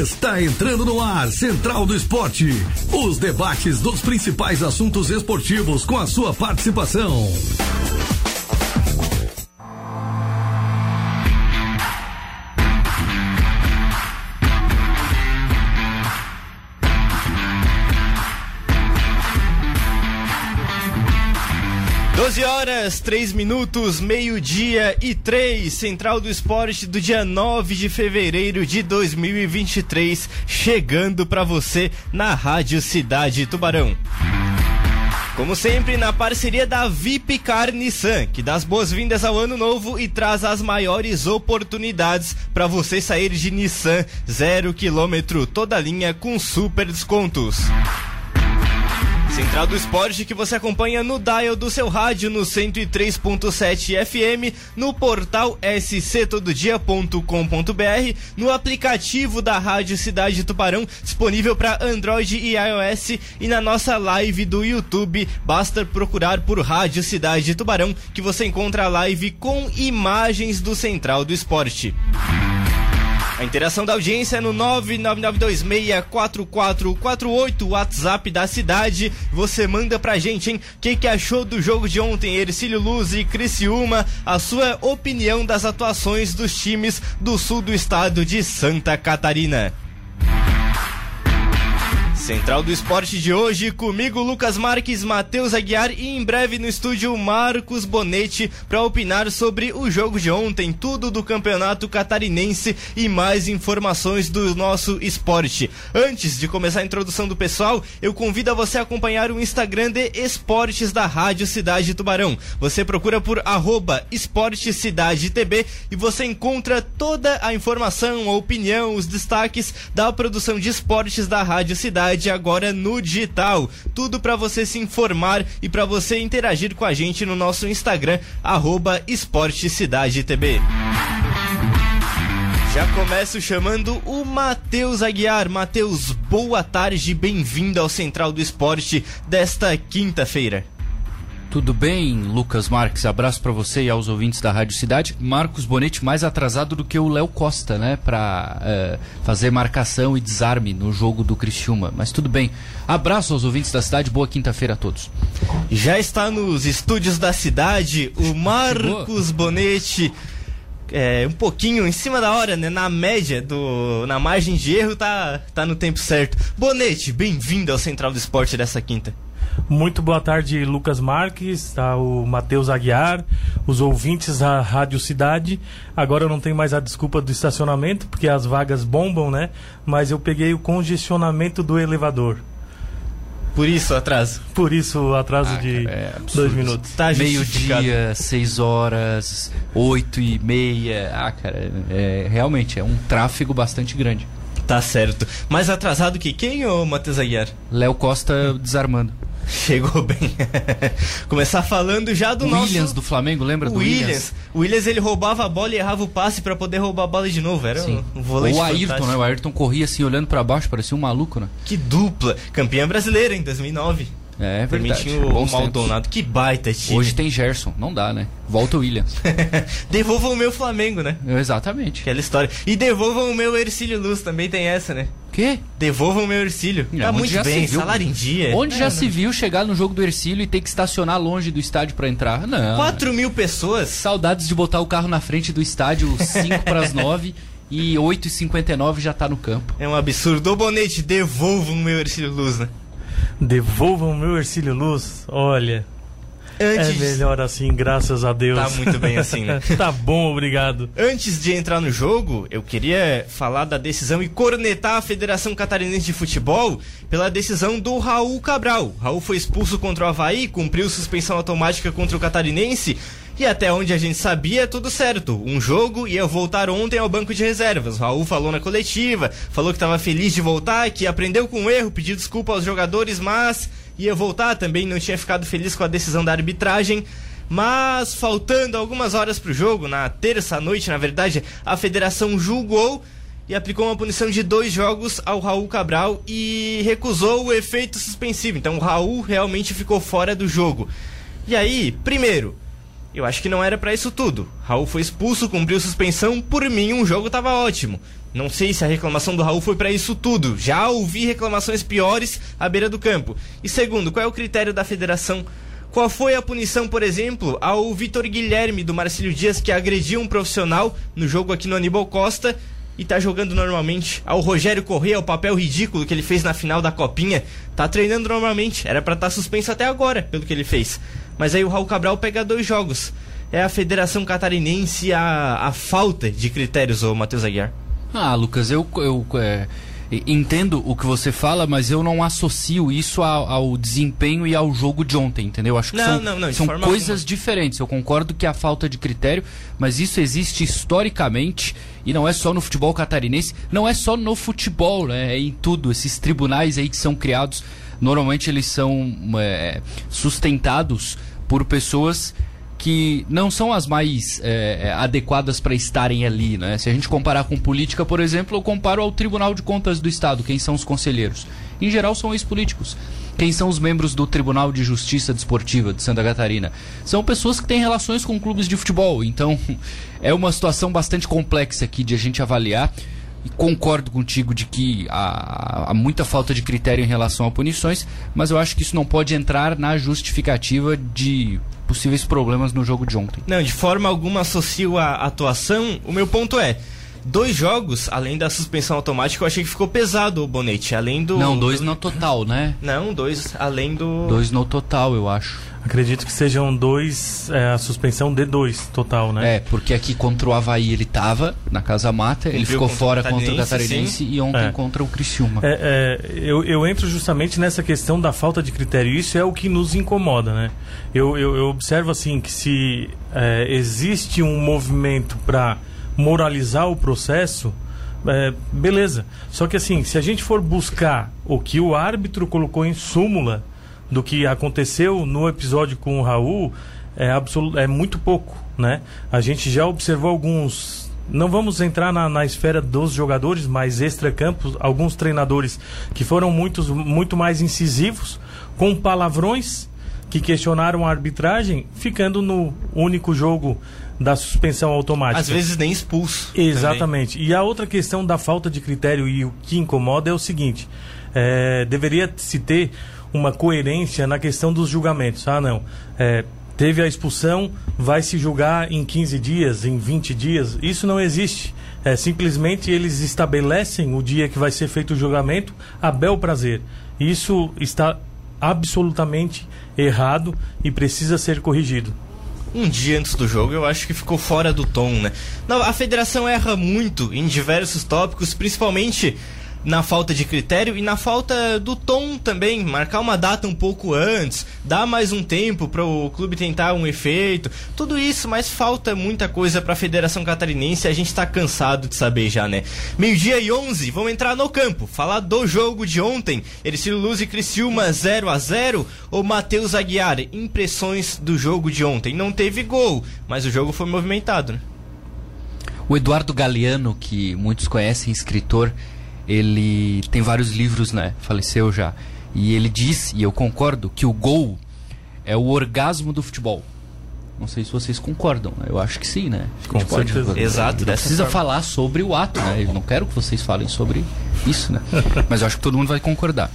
Está entrando no ar Central do Esporte. Os debates dos principais assuntos esportivos com a sua participação. 12 horas, 3 minutos, meio-dia e 3, Central do Esporte do dia 9 de fevereiro de 2023, chegando para você na Rádio Cidade Tubarão. Como sempre, na parceria da VIP Car Nissan, que dá as boas-vindas ao ano novo e traz as maiores oportunidades para você sair de Nissan zero quilômetro, toda linha com super descontos. Central do Esporte que você acompanha no dial do seu rádio no 103.7 FM, no portal sctododia.com.br, no aplicativo da Rádio Cidade Tubarão, disponível para Android e iOS e na nossa live do YouTube. Basta procurar por Rádio Cidade Tubarão que você encontra a live com imagens do Central do Esporte. A interação da audiência é no 999264448, WhatsApp da cidade. Você manda pra gente, hein? O que, que achou do jogo de ontem, Ercílio Luz e Criciúma? A sua opinião das atuações dos times do sul do estado de Santa Catarina. Central do Esporte de hoje, comigo Lucas Marques, Matheus Aguiar e em breve no estúdio Marcos Bonetti para opinar sobre o jogo de ontem, tudo do Campeonato Catarinense e mais informações do nosso esporte. Antes de começar a introdução do pessoal, eu convido a você a acompanhar o Instagram de Esportes da Rádio Cidade Tubarão. Você procura por arroba Cidade TB e você encontra toda a informação, a opinião, os destaques da produção de esportes da Rádio Cidade agora no digital. Tudo para você se informar e para você interagir com a gente no nosso Instagram, arroba Esporte Cidade TB. Já começo chamando o Matheus Aguiar. Matheus, boa tarde, bem-vindo ao Central do Esporte desta quinta-feira. Tudo bem, Lucas Marques? Abraço para você e aos ouvintes da Rádio Cidade. Marcos Bonetti mais atrasado do que o Léo Costa, né? Para é, fazer marcação e desarme no jogo do Criciúma. Mas tudo bem. Abraço aos ouvintes da cidade. Boa quinta-feira a todos. Já está nos estúdios da cidade o Marcos. Bonetti. É, um pouquinho em cima da hora, né? Na média, do, na margem de erro, tá, tá no tempo certo. Bonete, bem-vindo ao Central do Esporte dessa quinta. Muito boa tarde, Lucas Marques, tá, o Matheus Aguiar, os ouvintes da Rádio Cidade. Agora eu não tenho mais a desculpa do estacionamento, porque as vagas bombam, né? Mas eu peguei o congestionamento do elevador. Por isso atraso? Por isso o atraso ah, de cara, é dois minutos. Tá Meio-dia, seis horas, oito e meia. Ah, cara, é, realmente é um tráfego bastante grande. Tá certo. Mais atrasado que quem, ô Matheus Aguiar? Léo Costa desarmando. Chegou bem. Começar falando já do Williams nosso... Williams do Flamengo, lembra do Williams? Williams? O Williams ele roubava a bola e errava o passe para poder roubar a bola de novo. Era Sim. um, volante O Ayrton, fantástico. né? O Ayrton corria assim olhando para baixo, parecia um maluco, né? Que dupla. Campeã brasileira em 2009. É, verdade. Permitiu o Maldonado. Que baita time. Hoje tem Gerson, não dá, né? Volta o Williams. devolvam o meu Flamengo, né? Exatamente. Aquela história. E devolvam o meu Ercílio Luz, também tem essa, né? Quê? Devolvam o meu Ercílio. Não, tá muito bem, salário em dia. Onde é, já não. se viu chegar no jogo do Ercílio e ter que estacionar longe do estádio para entrar? Não. 4 mil pessoas? Saudades de botar o carro na frente do estádio 5 para as 9 e 8h59 já tá no campo. É um absurdo. Ô Bonete, devolvam o meu Ercílio Luz, né? Devolvam o meu Ercílio Luz. Olha, Antes... É melhor assim, graças a Deus. Tá muito bem assim, né? tá bom, obrigado. Antes de entrar no jogo, eu queria falar da decisão e cornetar a Federação Catarinense de Futebol pela decisão do Raul Cabral. Raul foi expulso contra o Havaí, cumpriu suspensão automática contra o Catarinense. E até onde a gente sabia, tudo certo. Um jogo ia voltar ontem ao banco de reservas. O Raul falou na coletiva, falou que estava feliz de voltar, que aprendeu com o erro, pediu desculpa aos jogadores, mas ia voltar também, não tinha ficado feliz com a decisão da arbitragem. Mas faltando algumas horas para o jogo, na terça noite, na verdade, a federação julgou e aplicou uma punição de dois jogos ao Raul Cabral e recusou o efeito suspensivo. Então o Raul realmente ficou fora do jogo. E aí, primeiro, Eu acho que não era para isso tudo. Raul foi expulso, cumpriu suspensão, por mim um jogo tava ótimo. Não sei se a reclamação do Raul foi para isso tudo. Já ouvi reclamações piores à beira do campo. E segundo, qual é o critério da federação? Qual foi a punição, por exemplo, ao Vitor Guilherme do Marcílio Dias que agrediu um profissional no jogo aqui no Aníbal Costa e tá jogando normalmente? Ao Rogério Corrêa, o papel ridículo que ele fez na final da Copinha, tá treinando normalmente. Era para estar tá suspenso até agora pelo que ele fez. Mas aí o Raul Cabral pega dois jogos. É a Federação Catarinense a, a falta de critérios, ô Matheus Aguiar. Ah, Lucas, eu, eu é, entendo o que você fala, mas eu não associo isso ao, ao, desempenho e ao jogo de ontem, entendeu? Acho que não, são, não, não, são coisas alguma. diferentes. Eu concordo que há falta de critério, mas isso existe historicamente e não é só no futebol catarinense, não é só no futebol, né? É em tudo. Esses tribunais aí que são criados, normalmente eles são é, sustentados por pessoas que não são as mais é, é adequadas para estarem ali. Né? Se a gente comparar com política, por exemplo, eu comparo ao Tribunal de Contas do Estado, quem são os conselheiros. Em geral, são ex-políticos. Quem são os membros do Tribunal de Justiça Desportiva de Santa Catarina? São pessoas que têm relações com clubes de futebol. Então, é uma situação bastante complexa aqui de a gente avaliar. E concordo contigo de que há, há, muita falta de critério em relação a punições, mas eu acho que isso não pode entrar na justificativa de possíveis problemas no jogo de ontem. Não, de forma alguma associo a atuação. O meu ponto é. Dois jogos, além da suspensão automática, eu achei que ficou pesado o Bonete, além do. Não, dois no total, né? Não, dois além do. Dois no total, eu acho. Acredito que sejam dois, é, a suspensão de dois total, né? É, porque aqui contra o Havaí ele tava na Casa Mata, ele ficou fora contra o Catarinense e ontem é. contra o Criciúma. É, é, eu, eu entro justamente nessa questão da falta de critério, isso é o que nos incomoda, né? Eu, eu, eu observo assim que se é, existe um movimento para moralizar o processo, é, beleza. Só que assim, se a gente for buscar o que o árbitro colocou em súmula do que aconteceu no episódio com o Raul, é, é muito pouco, né? A gente já observou alguns não vamos entrar na, na esfera dos jogadores, mas extra-campos, alguns treinadores que foram muitos, muito mais incisivos, com palavrões que questionaram a arbitragem, ficando no único jogo da suspensão automática. Às vezes nem expulso. Exatamente. Também. E a outra questão da falta de critério e o que incomoda é o seguinte: é, deveria se ter uma coerência na questão dos julgamentos. Ah, não. É, teve a expulsão, vai se julgar em 15 dias, em 20 dias. Isso não existe. É, simplesmente eles estabelecem o dia que vai ser feito o julgamento a bel prazer. Isso está absolutamente errado e precisa ser corrigido um dia antes do jogo, eu acho que ficou fora do tom, né? Não, a federação erra muito em diversos tópicos, principalmente na falta de critério e na falta do tom também. Marcar uma data um pouco antes, dar mais um tempo para o clube tentar um efeito, tudo isso, mas falta muita coisa para a Federação Catarinense. A gente está cansado de saber já, né? Meio-dia e 11, vamos entrar no campo, falar do jogo de ontem. Ercílio Luz e Criciúma 0 a 0 ou Matheus Aguiar, impressões do jogo de ontem. Não teve gol, mas o jogo foi movimentado, né? O Eduardo Galeano, que muitos conhecem, escritor, ele tem vários livros, né? Faleceu já. E ele diz, e eu concordo, que o gol é o orgasmo do futebol. Não sei se vocês concordam, né? eu acho que sim, né? Com pode, certeza. Exato. Não precisa forma. falar sobre o ato, né? Eu não quero que vocês falem sobre isso, né? Mas eu acho que todo mundo vai concordar.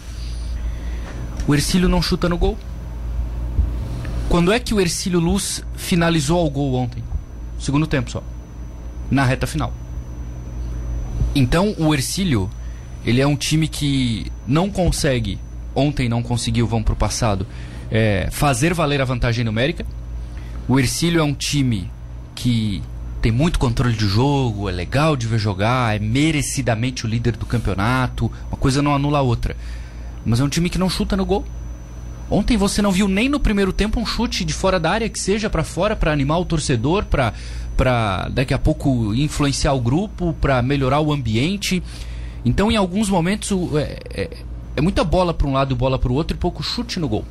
O Ercílio não chuta no gol. Quando é que o Ercílio Luz finalizou o gol ontem? Segundo tempo só. Na reta final. Então o Ercílio, ele é um time que não consegue, ontem não conseguiu, vamos pro passado, é, fazer valer a vantagem numérica. O Ercílio é um time que tem muito controle de jogo, é legal de ver jogar, é merecidamente o líder do campeonato, uma coisa não anula a outra. Mas é um time que não chuta no gol. Ontem você não viu nem no primeiro tempo um chute de fora da área que seja para fora para animar o torcedor, para para daqui a pouco influenciar o grupo, para melhorar o ambiente. Então, em alguns momentos, é, é, é muita bola para um lado e bola para o outro e pouco chute no gol.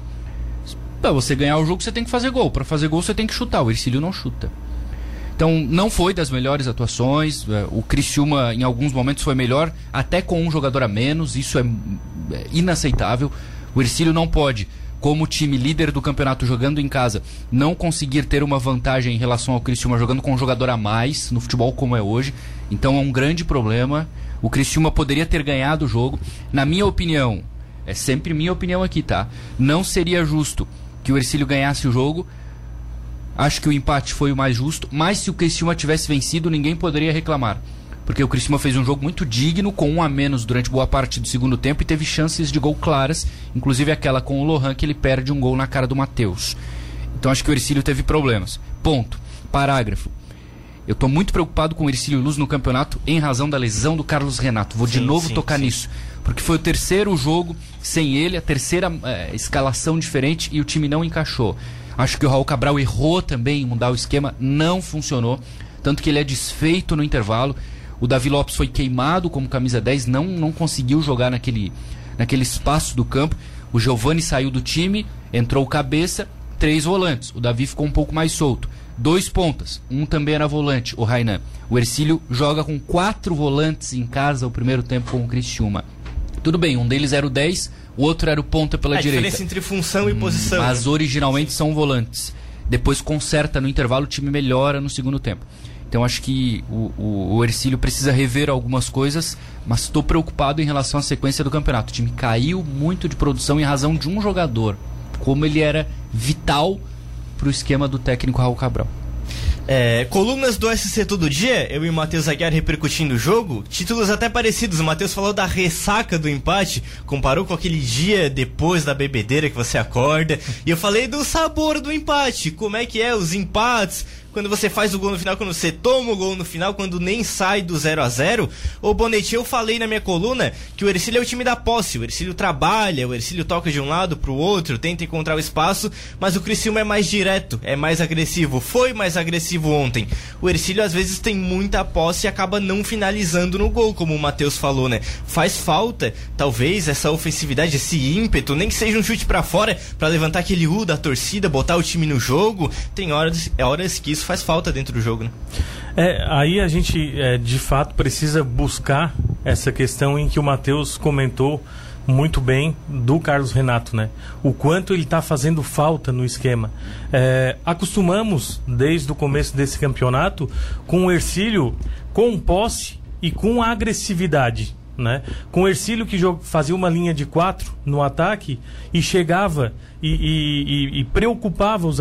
Para você ganhar o jogo, você tem que fazer gol. Para fazer gol, você tem que chutar. O Ercílio não chuta. Então, não foi das melhores atuações. É, o Criciúma, em alguns momentos, foi melhor, até com um jogador a menos. Isso é, é inaceitável. O Ercílio não pode como time líder do campeonato jogando em casa, não conseguir ter uma vantagem em relação ao Criciúma jogando com um jogador a mais no futebol como é hoje. Então é um grande problema. O Criciúma poderia ter ganhado o jogo. Na minha opinião, é sempre minha opinião aqui, tá? Não seria justo que o Ercílio ganhasse o jogo. Acho que o empate foi o mais justo, mas se o Criciúma tivesse vencido, ninguém poderia reclamar porque o Criciúma fez um jogo muito digno, com um a menos durante boa parte do segundo tempo e teve chances de gol claras, inclusive aquela com o Lohan que ele perde um gol na cara do Matheus. Então acho que o Ercílio teve problemas. Ponto. Parágrafo. Eu estou muito preocupado com o Ercílio Luz no campeonato em razão da lesão do Carlos Renato. Vou sim, de novo sim, tocar sim. nisso. Porque foi o terceiro jogo sem ele, a terceira é, escalação diferente e o time não encaixou. Acho que o Raul Cabral errou também em mudar o esquema, não funcionou. Tanto que ele é desfeito no intervalo. O Davi Lopes foi queimado como camisa 10, não, não conseguiu jogar naquele, naquele espaço do campo. O Giovani saiu do time, entrou cabeça, três volantes. O Davi ficou um pouco mais solto. Dois pontas, um também era volante, o Rainan. O Ercílio joga com quatro volantes em casa o primeiro tempo com o Criciúma. Tudo bem, um deles era o 10, o outro era o ponta pela a direita. A diferença entre função e posição. Mas originalmente são volantes. Depois conserta no intervalo, o time melhora no segundo tempo. Então acho que o, o, o Ercílio precisa rever algumas coisas, mas estou preocupado em relação à sequência do campeonato. O time caiu muito de produção em razão de um jogador, como ele era vital para o esquema do técnico Raul Cabral. É, colunas do SC Todo Dia, eu e o Matheus Aguiar repercutindo o jogo, títulos até parecidos. O Matheus falou da ressaca do empate, comparou com aquele dia depois da bebedeira que você acorda. E eu falei do sabor do empate, como é que é os empates, quando você faz o gol no final, quando você toma o gol no final, quando nem sai do 0 a 0 Ô Bonetti, eu falei na minha coluna que o Ercílio é o time da posse, o Ercílio trabalha, o Ercílio toca de um lado pro outro, tenta encontrar o espaço, mas o Criciúma é mais direto, é mais agressivo, foi mais agressivo ontem. O Ercílio às vezes tem muita posse e acaba não finalizando no gol, como o Matheus falou, né? Faz falta, talvez, essa ofensividade, esse ímpeto, nem que seja um chute para fora, para levantar aquele U da torcida, botar o time no jogo. Tem horas, horas que isso isso faz falta dentro do jogo, né? É, aí a gente é, de fato precisa buscar essa questão em que o Matheus comentou muito bem do Carlos Renato, né? O quanto ele está fazendo falta no esquema. É, acostumamos desde o começo desse campeonato com o Ercílio com posse e com agressividade. Né? Com o Ercílio que fazia uma linha de quatro no ataque e chegava e, e, e preocupava os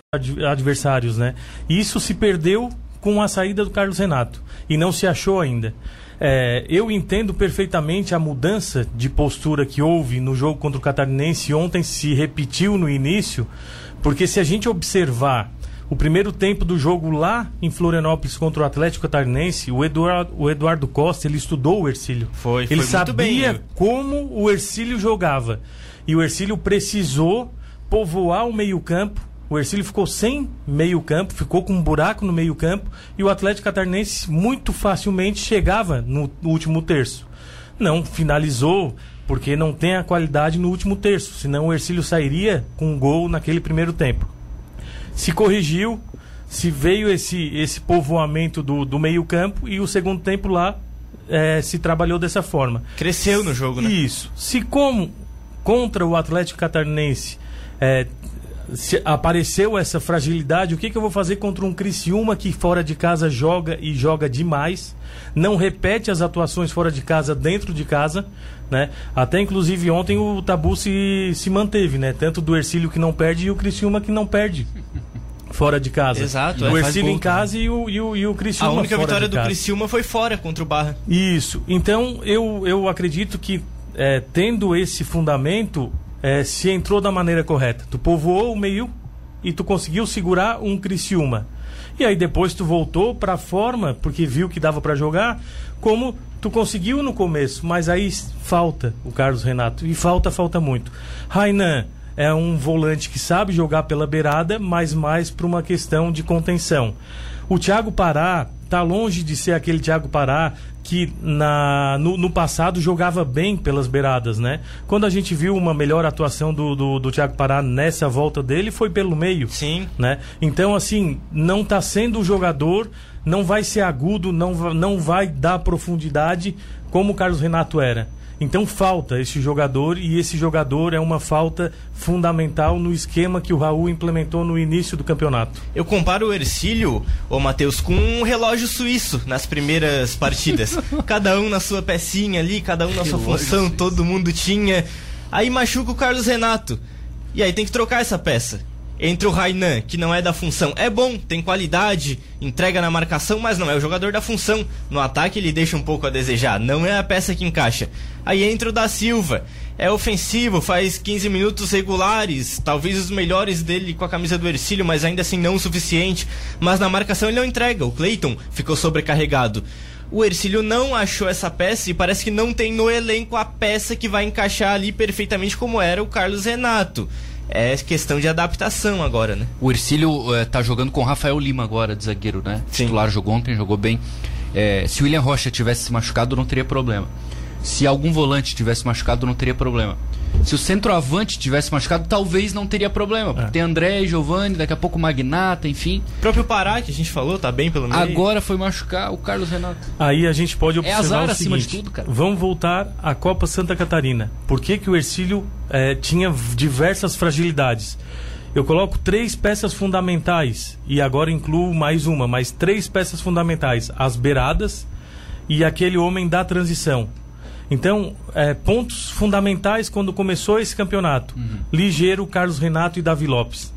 adversários, né? Isso se perdeu com a saída do Carlos Renato e não se achou ainda. É, eu entendo perfeitamente a mudança de postura que houve no jogo contra o Catarinense ontem se repetiu no início, porque se a gente observar o primeiro tempo do jogo lá em Florianópolis contra o Atlético Catarinense, o Eduardo, o Eduardo Costa, ele estudou o Ercílio. Foi, ele foi sabia bem. como o Ercílio jogava. E o Ercílio precisou povoar o meio-campo. O Ercílio ficou sem meio-campo, ficou com um buraco no meio-campo e o Atlético Catarinense muito facilmente chegava no último terço. Não finalizou porque não tem a qualidade no último terço, senão o Ercílio sairia com um gol naquele primeiro tempo se corrigiu, se veio esse, esse povoamento do, do meio-campo e o segundo tempo lá é, se trabalhou dessa forma. Cresceu no jogo, né? Isso. Se como contra o Atlético Catarinense é, se apareceu essa fragilidade, o que, que eu vou fazer contra um Criciúma que fora de casa joga e joga demais, não repete as atuações fora de casa dentro de casa, né? Até inclusive ontem o tabu se, se manteve, né? Tanto do Ercílio que não perde e o Criciúma que não perde. Fora de casa. Exato. O é, Ercílio em casa e o, e o, e o Criciúma A única vitória do casa. Criciúma foi fora contra o Barra. Isso. Então eu, eu acredito que é, tendo esse fundamento, é, se entrou da maneira correta. Tu povoou o meio e tu conseguiu segurar um Criciúma. E aí depois tu voltou para a forma, porque viu que dava para jogar, como tu conseguiu no começo, mas aí falta o Carlos Renato. E falta, falta muito. Rainan é um volante que sabe jogar pela beirada, mas mais para uma questão de contenção. O Thiago Pará está longe de ser aquele Thiago Pará que na, no, no, passado jogava bem pelas beiradas, né? Quando a gente viu uma melhor atuação do, do, do Thiago Pará nessa volta dele, foi pelo meio. Sim. Né? Então, assim, não está sendo o jogador, não vai ser agudo, não, não vai dar profundidade como o Carlos Renato era. Então falta esse jogador e esse jogador é uma falta fundamental no esquema que o Raul implementou no início do campeonato. Eu comparo o Ercílio, ô Matheus, com um relógio suíço nas primeiras partidas. cada um na sua pecinha ali, cada um na sua função, todo mundo tinha. Aí machuca o Carlos Renato. E aí tem que trocar essa peça entre o Rainan, que não é da função, é bom, tem qualidade, entrega na marcação, mas não é o jogador da função. No ataque ele deixa um pouco a desejar, não é a peça que encaixa. Aí entra o da Silva, é ofensivo, faz 15 minutos regulares, talvez os melhores dele com a camisa do Ercílio, mas ainda assim não o suficiente. Mas na marcação ele não entrega, o Cleiton ficou sobrecarregado. O Ercílio não achou essa peça e parece que não tem no elenco a peça que vai encaixar ali perfeitamente como era o Carlos Renato é questão de adaptação agora, né? O Ercílio é, tá jogando com o Rafael Lima agora, de zagueiro, né? Sim. Titular jogou ontem, jogou bem. É, se o William Rocha tivesse se machucado, não teria problema. Se algum volante tivesse machucado, não teria problema. Se o centroavante tivesse machucado, talvez não teria problema. Porque é. tem André, Giovanni, daqui a pouco Magnata, enfim. O próprio Pará, que a gente falou, tá bem pelo meio. Agora foi machucar o Carlos Renato. Aí a gente pode observar é azar, o seguinte, de tudo, cara. Vamos voltar à Copa Santa Catarina. Por que, que o Ercílio é, tinha diversas fragilidades? Eu coloco três peças fundamentais e agora incluo mais uma, mais três peças fundamentais: as beiradas e aquele homem da transição. Então, é, pontos fundamentais quando começou esse campeonato: uhum. Ligeiro, Carlos Renato e Davi Lopes.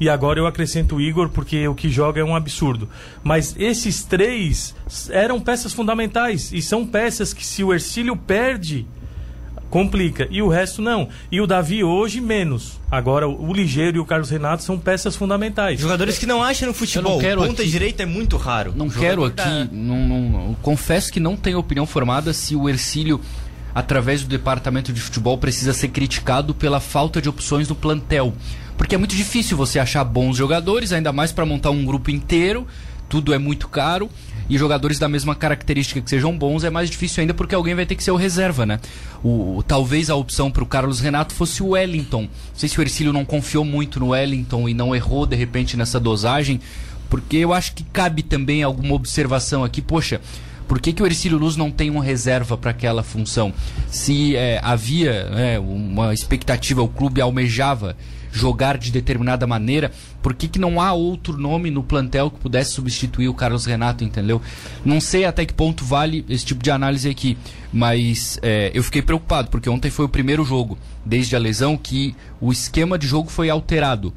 E agora eu acrescento o Igor, porque o que joga é um absurdo. Mas esses três eram peças fundamentais. E são peças que, se o Ercílio perde, complica. E o resto não. E o Davi hoje, menos. Agora, o Ligeiro e o Carlos Renato são peças fundamentais. Jogadores que não acham no futebol. Ponta aqui, direita é muito raro. Não quero aqui. Da... Não, não, confesso que não tenho opinião formada se o Ercílio, através do departamento de futebol, precisa ser criticado pela falta de opções no plantel. Porque é muito difícil você achar bons jogadores, ainda mais para montar um grupo inteiro. Tudo é muito caro e jogadores da mesma característica que sejam bons é mais difícil ainda porque alguém vai ter que ser o reserva, né? O, talvez a opção para o Carlos Renato fosse o Wellington. Não sei se o Ercílio não confiou muito no Wellington e não errou de repente nessa dosagem, porque eu acho que cabe também alguma observação aqui. Poxa, por que, que o Ercílio Luz não tem uma reserva para aquela função? Se é, havia é, uma expectativa, o clube almejava jogar de determinada maneira, por que, que não há outro nome no plantel que pudesse substituir o Carlos Renato, entendeu? Não sei até que ponto vale esse tipo de análise aqui, mas é, eu fiquei preocupado, porque ontem foi o primeiro jogo, desde a lesão, que o esquema de jogo foi alterado.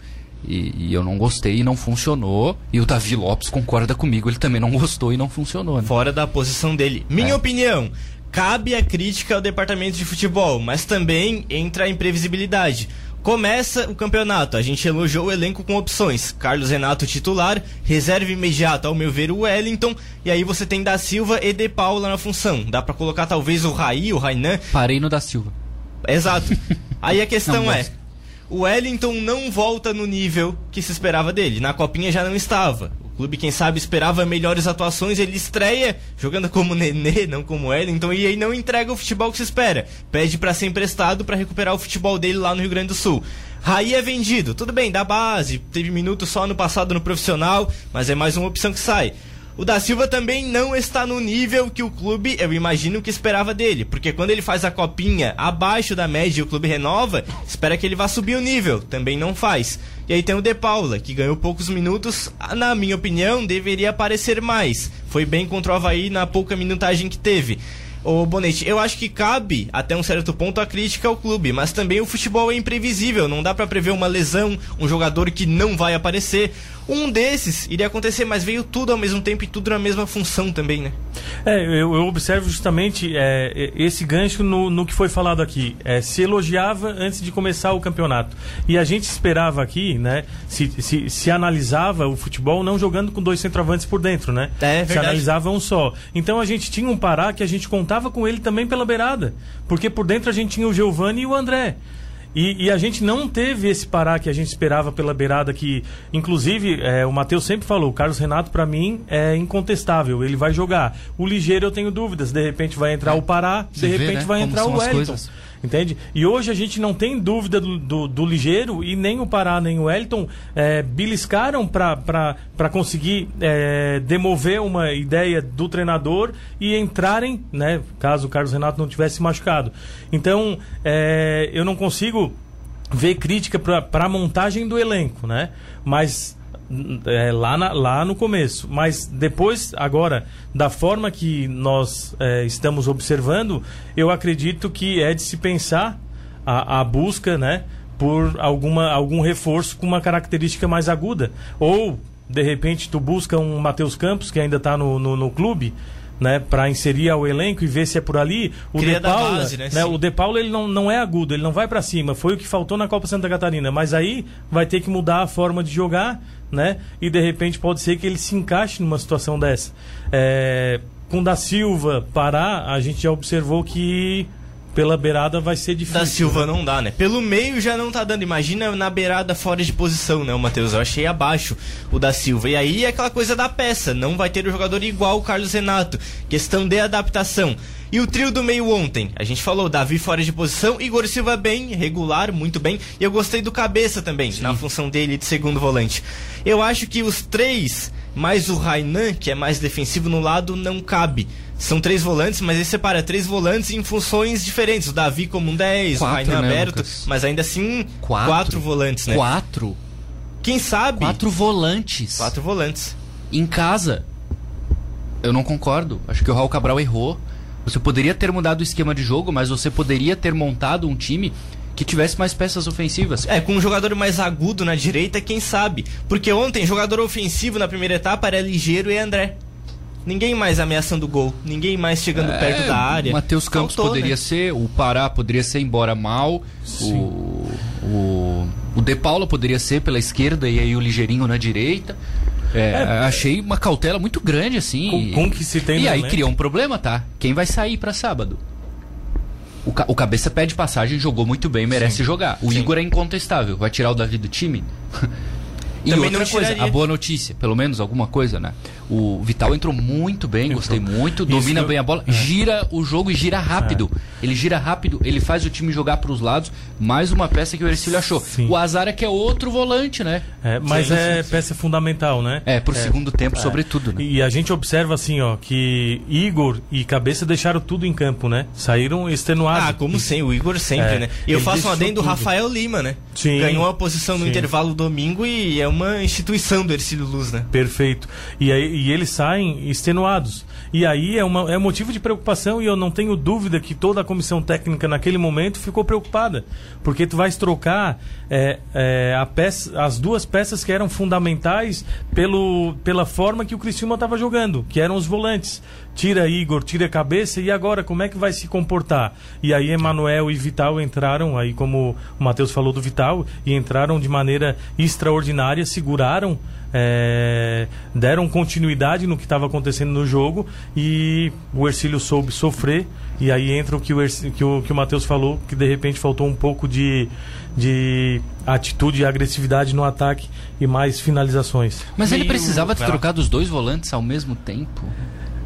E, e, eu não gostei e não funcionou. E o Davi Lopes concorda comigo, ele também não gostou e não funcionou. Né? Fora da posição dele. Minha é. opinião, cabe a crítica ao departamento de futebol, mas também entra a imprevisibilidade. Começa o campeonato, a gente elogiou o elenco com opções. Carlos Renato titular, reserva imediata, ao meu ver, o Wellington, e aí você tem da Silva e De Paula na função. Dá para colocar talvez o Raí, o Rainan. Parei no da Silva. Exato. Aí a questão não, é, o Wellington não volta no nível que se esperava dele. Na copinha já não estava clube, quem sabe, esperava melhores atuações, ele estreia jogando como Nenê, não como Wellington, e aí não entrega o futebol que se espera. Pede para ser emprestado para recuperar o futebol dele lá no Rio Grande do Sul. Raí é vendido, tudo bem, da base, teve minutos só no passado no profissional, mas é mais uma opção que sai. O da Silva também não está no nível que o clube, eu imagino, que esperava dele. Porque quando ele faz a copinha abaixo da média e o clube renova, espera que ele vá subir o nível. Também não faz. E aí tem o De Paula, que ganhou poucos minutos. Na minha opinião, deveria aparecer mais. Foi bem contra o Havaí na pouca minutagem que teve. Ô Bonete, eu acho que cabe até um certo ponto a crítica ao clube, mas também o futebol é imprevisível, não dá para prever uma lesão, um jogador que não vai aparecer. Um desses iria acontecer, mas veio tudo ao mesmo tempo e tudo na mesma função também, né? É, eu, eu observo justamente é, esse gancho no, no que foi falado aqui. É, se elogiava antes de começar o campeonato. E a gente esperava aqui, né? Se, se, se analisava o futebol não jogando com dois centroavantes por dentro, né? É, verdade. Se analisava um só. Então a gente tinha um Pará que a gente contava com ele também pela beirada. Porque por dentro a gente tinha o Giovani e o André. E, e, a gente não teve esse Pará que a gente esperava pela beirada, que inclusive é, o Matheus sempre falou, o Carlos Renato para mim é incontestável, ele vai jogar. O Ligeiro eu tenho dúvidas, de repente vai entrar o Pará, de repente vê, né? vai Como entrar o Wellington. Entende? E hoje a gente não tem dúvida do, do, do Ligeiro e nem o Pará nem o Wellington é, beliscaram para conseguir é, demover uma ideia do treinador e entrarem, né, caso o Carlos Renato não tivesse machucado. Então, é, eu não consigo ver crítica para a montagem do elenco, né? Mas é, lá, na, lá no começo. Mas depois, agora, da forma que nós é, estamos observando, eu acredito que é de se pensar a, a busca, né? Por alguma, algum reforço com uma característica mais aguda. Ou, de repente, tu busca um Matheus Campos, que ainda está no, no, no clube, né, para inserir ao elenco e ver se é por ali. O Cria De Paula, base, né? né, o De Paula ele não, não é agudo, ele não vai para cima. Foi o que faltou na Copa Santa Catarina, mas aí vai ter que mudar a forma de jogar, né? E de repente pode ser que ele se encaixe numa situação dessa. É, com da Silva Pará, a gente já observou que pela beirada vai ser difícil. Da Silva não dá, né? Pelo meio já não tá dando. Imagina na beirada fora de posição, né, Matheus? Eu achei abaixo o da Silva. E aí é aquela coisa da peça. Não vai ter o jogador igual o Carlos Renato. Questão de adaptação. E o trio do meio ontem? A gente falou, Davi fora de posição, Igor Silva bem, regular, muito bem. E eu gostei do cabeça também, na função dele de segundo volante. Eu acho que os três, mais o Rainan, que é mais defensivo no lado, não cabe. São três volantes, mas ele separa três volantes em funções diferentes. O Davi como um 10, o Rainan né, aberto, Lucas? mas ainda assim Quatro. quatro, volantes, né? Quatro. Quem sabe? Quatro volantes. Quatro volantes. Em casa. Eu não concordo. Acho que o Raul Cabral errou. Você poderia ter mudado o esquema de jogo, mas você poderia ter montado um time que tivesse mais peças ofensivas. É, com um jogador mais agudo na direita, quem sabe? Porque ontem, jogador ofensivo na primeira etapa era Ligeiro e André. Ninguém mais ameaçando o gol, ninguém mais chegando perto da área. O Matheus Campos Faltou, poderia né? ser, o Pará poderia ser, embora mal. O, o, o De Paula poderia ser pela esquerda e aí o Ligeirinho na direita. É, achei uma cautela muito grande, assim. Com- com que se tem E aí elenco. criou um problema, tá? Quem vai sair pra sábado? O, ca- o Cabeça pede passagem, jogou muito bem, merece jogar. O Sim. Igor é incontestável. Vai tirar o Davi do time? E Também outra coisa, tiraria. a boa notícia, pelo menos alguma coisa, né? O Vital entrou muito bem, gostei muito, domina Isso- bem a bola, gira o jogo e gira rápido. Ele gira rápido, ele faz o time jogar pros lados. Mais uma peça que o Ercílio achou. Sim. O Azar é que é outro volante, né? É, mas Sim, é sim, sim. peça fundamental, né? É, pro segundo tempo, sobretudo, né? E a gente observa assim, ó, que Igor e Cabeça deixaram tudo em campo, né? Saíram extenuados. Ah, como sempre, o Igor sempre, É, né? E eu ele faço um adendo do. Rafael Lima, né? Sim. Ganhou a posição no Sim. intervalo domingo e é uma instituição do Ercílio Luz, né? Perfeito. E, aí, e eles saem extenuados. E aí é, uma, é motivo de preocupação e eu não tenho dúvida que toda a comissão técnica naquele momento ficou preocupada. Porque tu vais trocar é, é, peça, as duas peças que eram fundamentais pelo, pela forma que o Criciúma estava jogando, que eram os volantes. Tira Igor, tira cabeça e agora como é que vai se comportar? E aí Emanuel e Vital entraram, aí como o Matheus falou do Vital, e entraram de maneira extraordinária, seguraram é, deram continuidade no que estava acontecendo no jogo e o Ercílio soube sofrer e aí entra o que o, que o, que o Matheus falou, que de repente faltou um pouco de, de atitude e agressividade no ataque e mais finalizações. Mas ele precisava ter trocado os dois volantes ao mesmo tempo.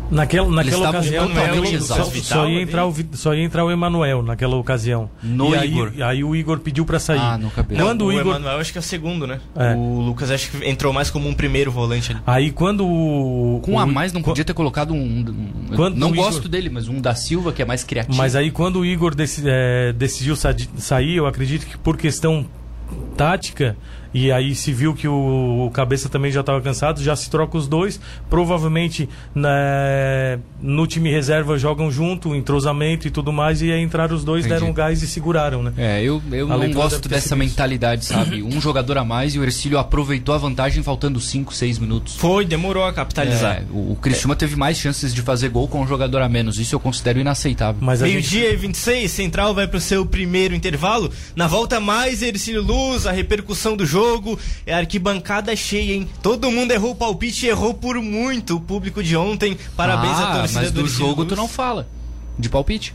Naquela, naquela ocasião totalmente só, só ia entrar o, só ia entrar o Emanuel naquela ocasião. No e aí, Igor. aí o Igor pediu para sair. Ah, no cabeça. Quando Não, o Igor Emanuel acho que é o segundo, né? É. O Lucas acho que entrou mais como um primeiro volante ali. Aí quando o Com o- a mais não podia ter colocado um. um- Quando não o Igor- gosto dele, mas um da Silva que é mais criativo. Mas aí quando o Igor deci- é, decidiu sa- sair, eu acredito que por questão tática, e aí se viu que o, o cabeça também já estava cansado, já se troca os dois. Provavelmente né, no time reserva jogam junto, entrosamento e tudo mais, e aí entraram os dois, Entendi. deram gás e seguraram, né? É, eu, eu A não gosto dessa mentalidade, sabe? Um jogador a mais e o Ercílio aproveitou a vantagem faltando 5, 6 minutos. Foi, demorou a capitalizar. É, o, o Criciúma teve mais chances de fazer gol com um jogador a menos. Isso eu considero inaceitável. Mas a gente, Meio-dia e 26, Central vai pro seu primeiro intervalo. Na volta, mais Ercílio Luz, a repercussão do jogo. É arquibancada cheia, hein? Todo mundo errou o palpite e errou por muito o público de ontem. Parabéns ah, à torcida mas do Ercílio jogo Luz. tu não fala. De palpite?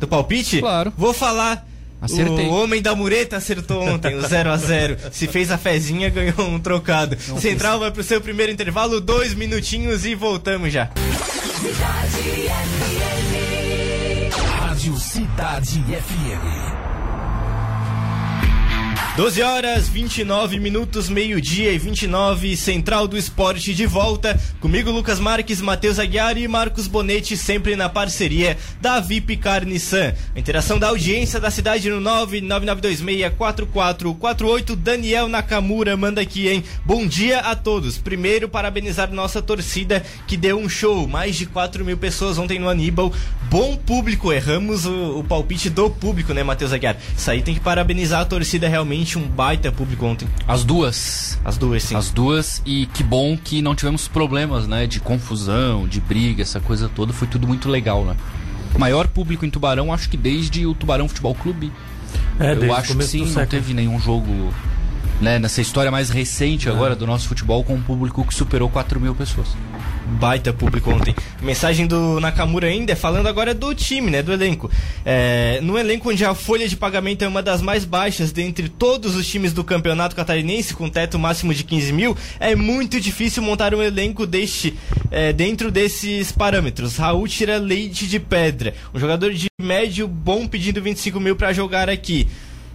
Do palpite? Claro. Vou falar. Acertei. O homem da mureta acertou ontem, o 0 a 0 Se fez a fezinha, ganhou um trocado. Central vai pro seu primeiro intervalo, dois minutinhos e voltamos já. Rádio Cidade FM. 12 horas 29 minutos, meio-dia e 29, Central do Esporte de volta. Comigo, Lucas Marques, Matheus Aguiar e Marcos Bonetti, sempre na parceria da VIP Carniçan. A interação da audiência da cidade no 999264448. Daniel Nakamura manda aqui, hein? Bom dia a todos. Primeiro, parabenizar nossa torcida que deu um show. Mais de 4 mil pessoas ontem no Aníbal. Bom público. Erramos o, o palpite do público, né, Matheus Aguiar? Isso aí tem que parabenizar a torcida realmente realmente um baita público ontem. As duas. As duas, sim. As duas, e que bom que não tivemos problemas, né? De confusão, de briga, essa coisa toda. Foi tudo muito legal, né? Maior público em Tubarão, acho que desde o Tubarão Futebol Clube. É, Eu acho que sim, não século. teve nenhum jogo né, nessa história mais recente agora do nosso futebol com um público que superou 4 mil pessoas baita público ontem. Mensagem do Nakamura ainda, falando agora do time, né, do elenco. É, no elenco onde a folha de pagamento é uma das mais baixas dentre todos os times do campeonato catarinense, com teto máximo de 15 mil, é muito difícil montar um elenco deste, é, dentro desses parâmetros. Raul tira leite de pedra. Um jogador de médio bom pedindo 25 mil para jogar aqui.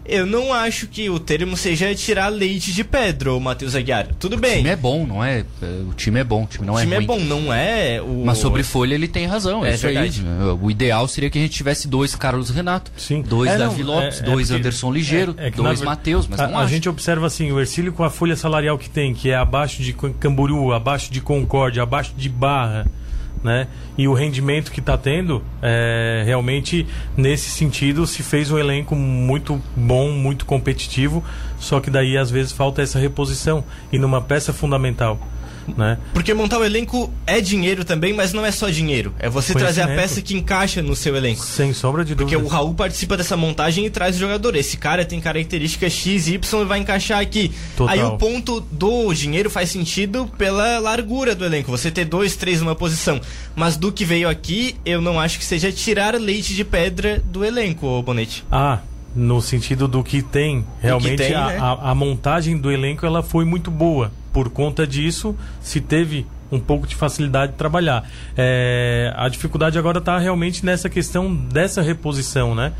Eu não acho que o termo seja tirar leite de pedra, o Matheus Aguiar. Tudo bem. O time é bom, não é? O time é bom, o time não o é time ruim. é bom, não é o... Mas sobre folha ele tem razão, é, é isso verdade. aí. O ideal seria que a gente tivesse dois Carlos Renato, Sim. dois é, Davi Lopes, é, é dois Anderson Ligeiro, é, dois Matheus, mas a, não A gente observa assim, o Ercílio com a folha salarial que tem, que é abaixo de Camboriú, abaixo de Concórdia, abaixo de Barra, né? E o rendimento que está tendo, é, realmente, nesse sentido, se fez um elenco muito bom, muito competitivo, só que daí às vezes falta essa reposição e numa peça fundamental né? Porque montar o elenco é dinheiro também, mas não é só dinheiro. É você trazer a peça que encaixa no seu elenco. Sem sombra de dúvida. Porque o Raul participa dessa montagem e traz o jogador. Esse cara tem características X, Y e vai encaixar aqui. Total. Aí o ponto do dinheiro faz sentido pela largura do elenco. Você ter dois, três numa posição. Mas do que veio aqui, eu não acho que seja tirar leite de pedra do elenco, Bonete. Ah, no sentido do que tem realmente que tem, a, né? a, a, montagem do elenco ela foi muito boa por conta disso se teve um pouco de facilidade de trabalhar. É, a dificuldade agora está realmente nessa questão dessa reposição né?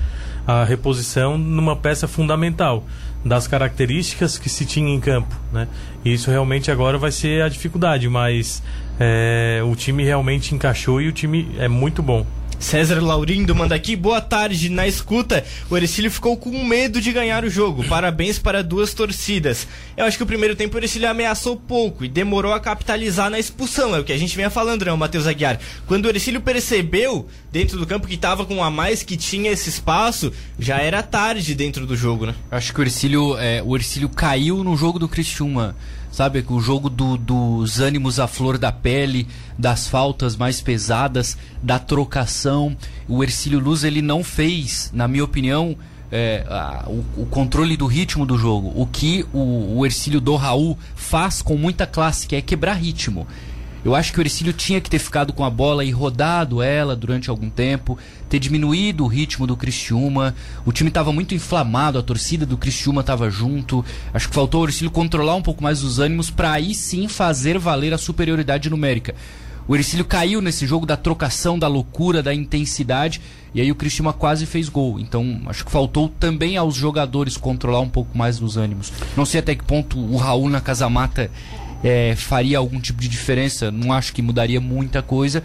A reposição numa peça fundamental das características que se tinha em campo né? Isso realmente agora vai ser a dificuldade mas é, o time realmente encaixou e o time é muito bom César Laurindo manda aqui, boa tarde, na escuta. O Ercílio ficou com medo de ganhar o jogo. Parabéns para duas torcidas. Eu acho que o primeiro tempo o Ercílio ameaçou pouco e demorou a capitalizar na expulsão. É o que a gente vinha falando, né, Matheus Aguiar. Quando o Ercílio percebeu dentro do campo que estava com a mais, que tinha esse espaço, já era tarde dentro do jogo, né? Acho que o Ercílio, é, o Ercílio caiu no jogo do Criciúma sabe? O jogo do, dos ânimos à flor da pele, das faltas mais pesadas, da trocação. O Ercílio Luz ele não fez, na minha opinião, é, a, o, o, controle do ritmo do jogo. O que o, o Ercílio do Raul faz com muita classe, que é quebrar ritmo. Eu acho que o Ercílio tinha que ter ficado com a bola e rodado ela durante algum tempo, ter diminuído o ritmo do Criciúma. O time estava muito inflamado, a torcida do Criciúma estava junto. Acho que faltou o Ercílio controlar um pouco mais os ânimos para aí sim fazer valer a superioridade numérica. O Ercílio caiu nesse jogo da trocação, da loucura, da intensidade, e aí o Criciúma quase fez gol. Então, acho que faltou também aos jogadores controlar um pouco mais os ânimos. Não sei até que ponto o Raul na Casamata é, faria algum tipo de diferença. Não acho que mudaria muita coisa,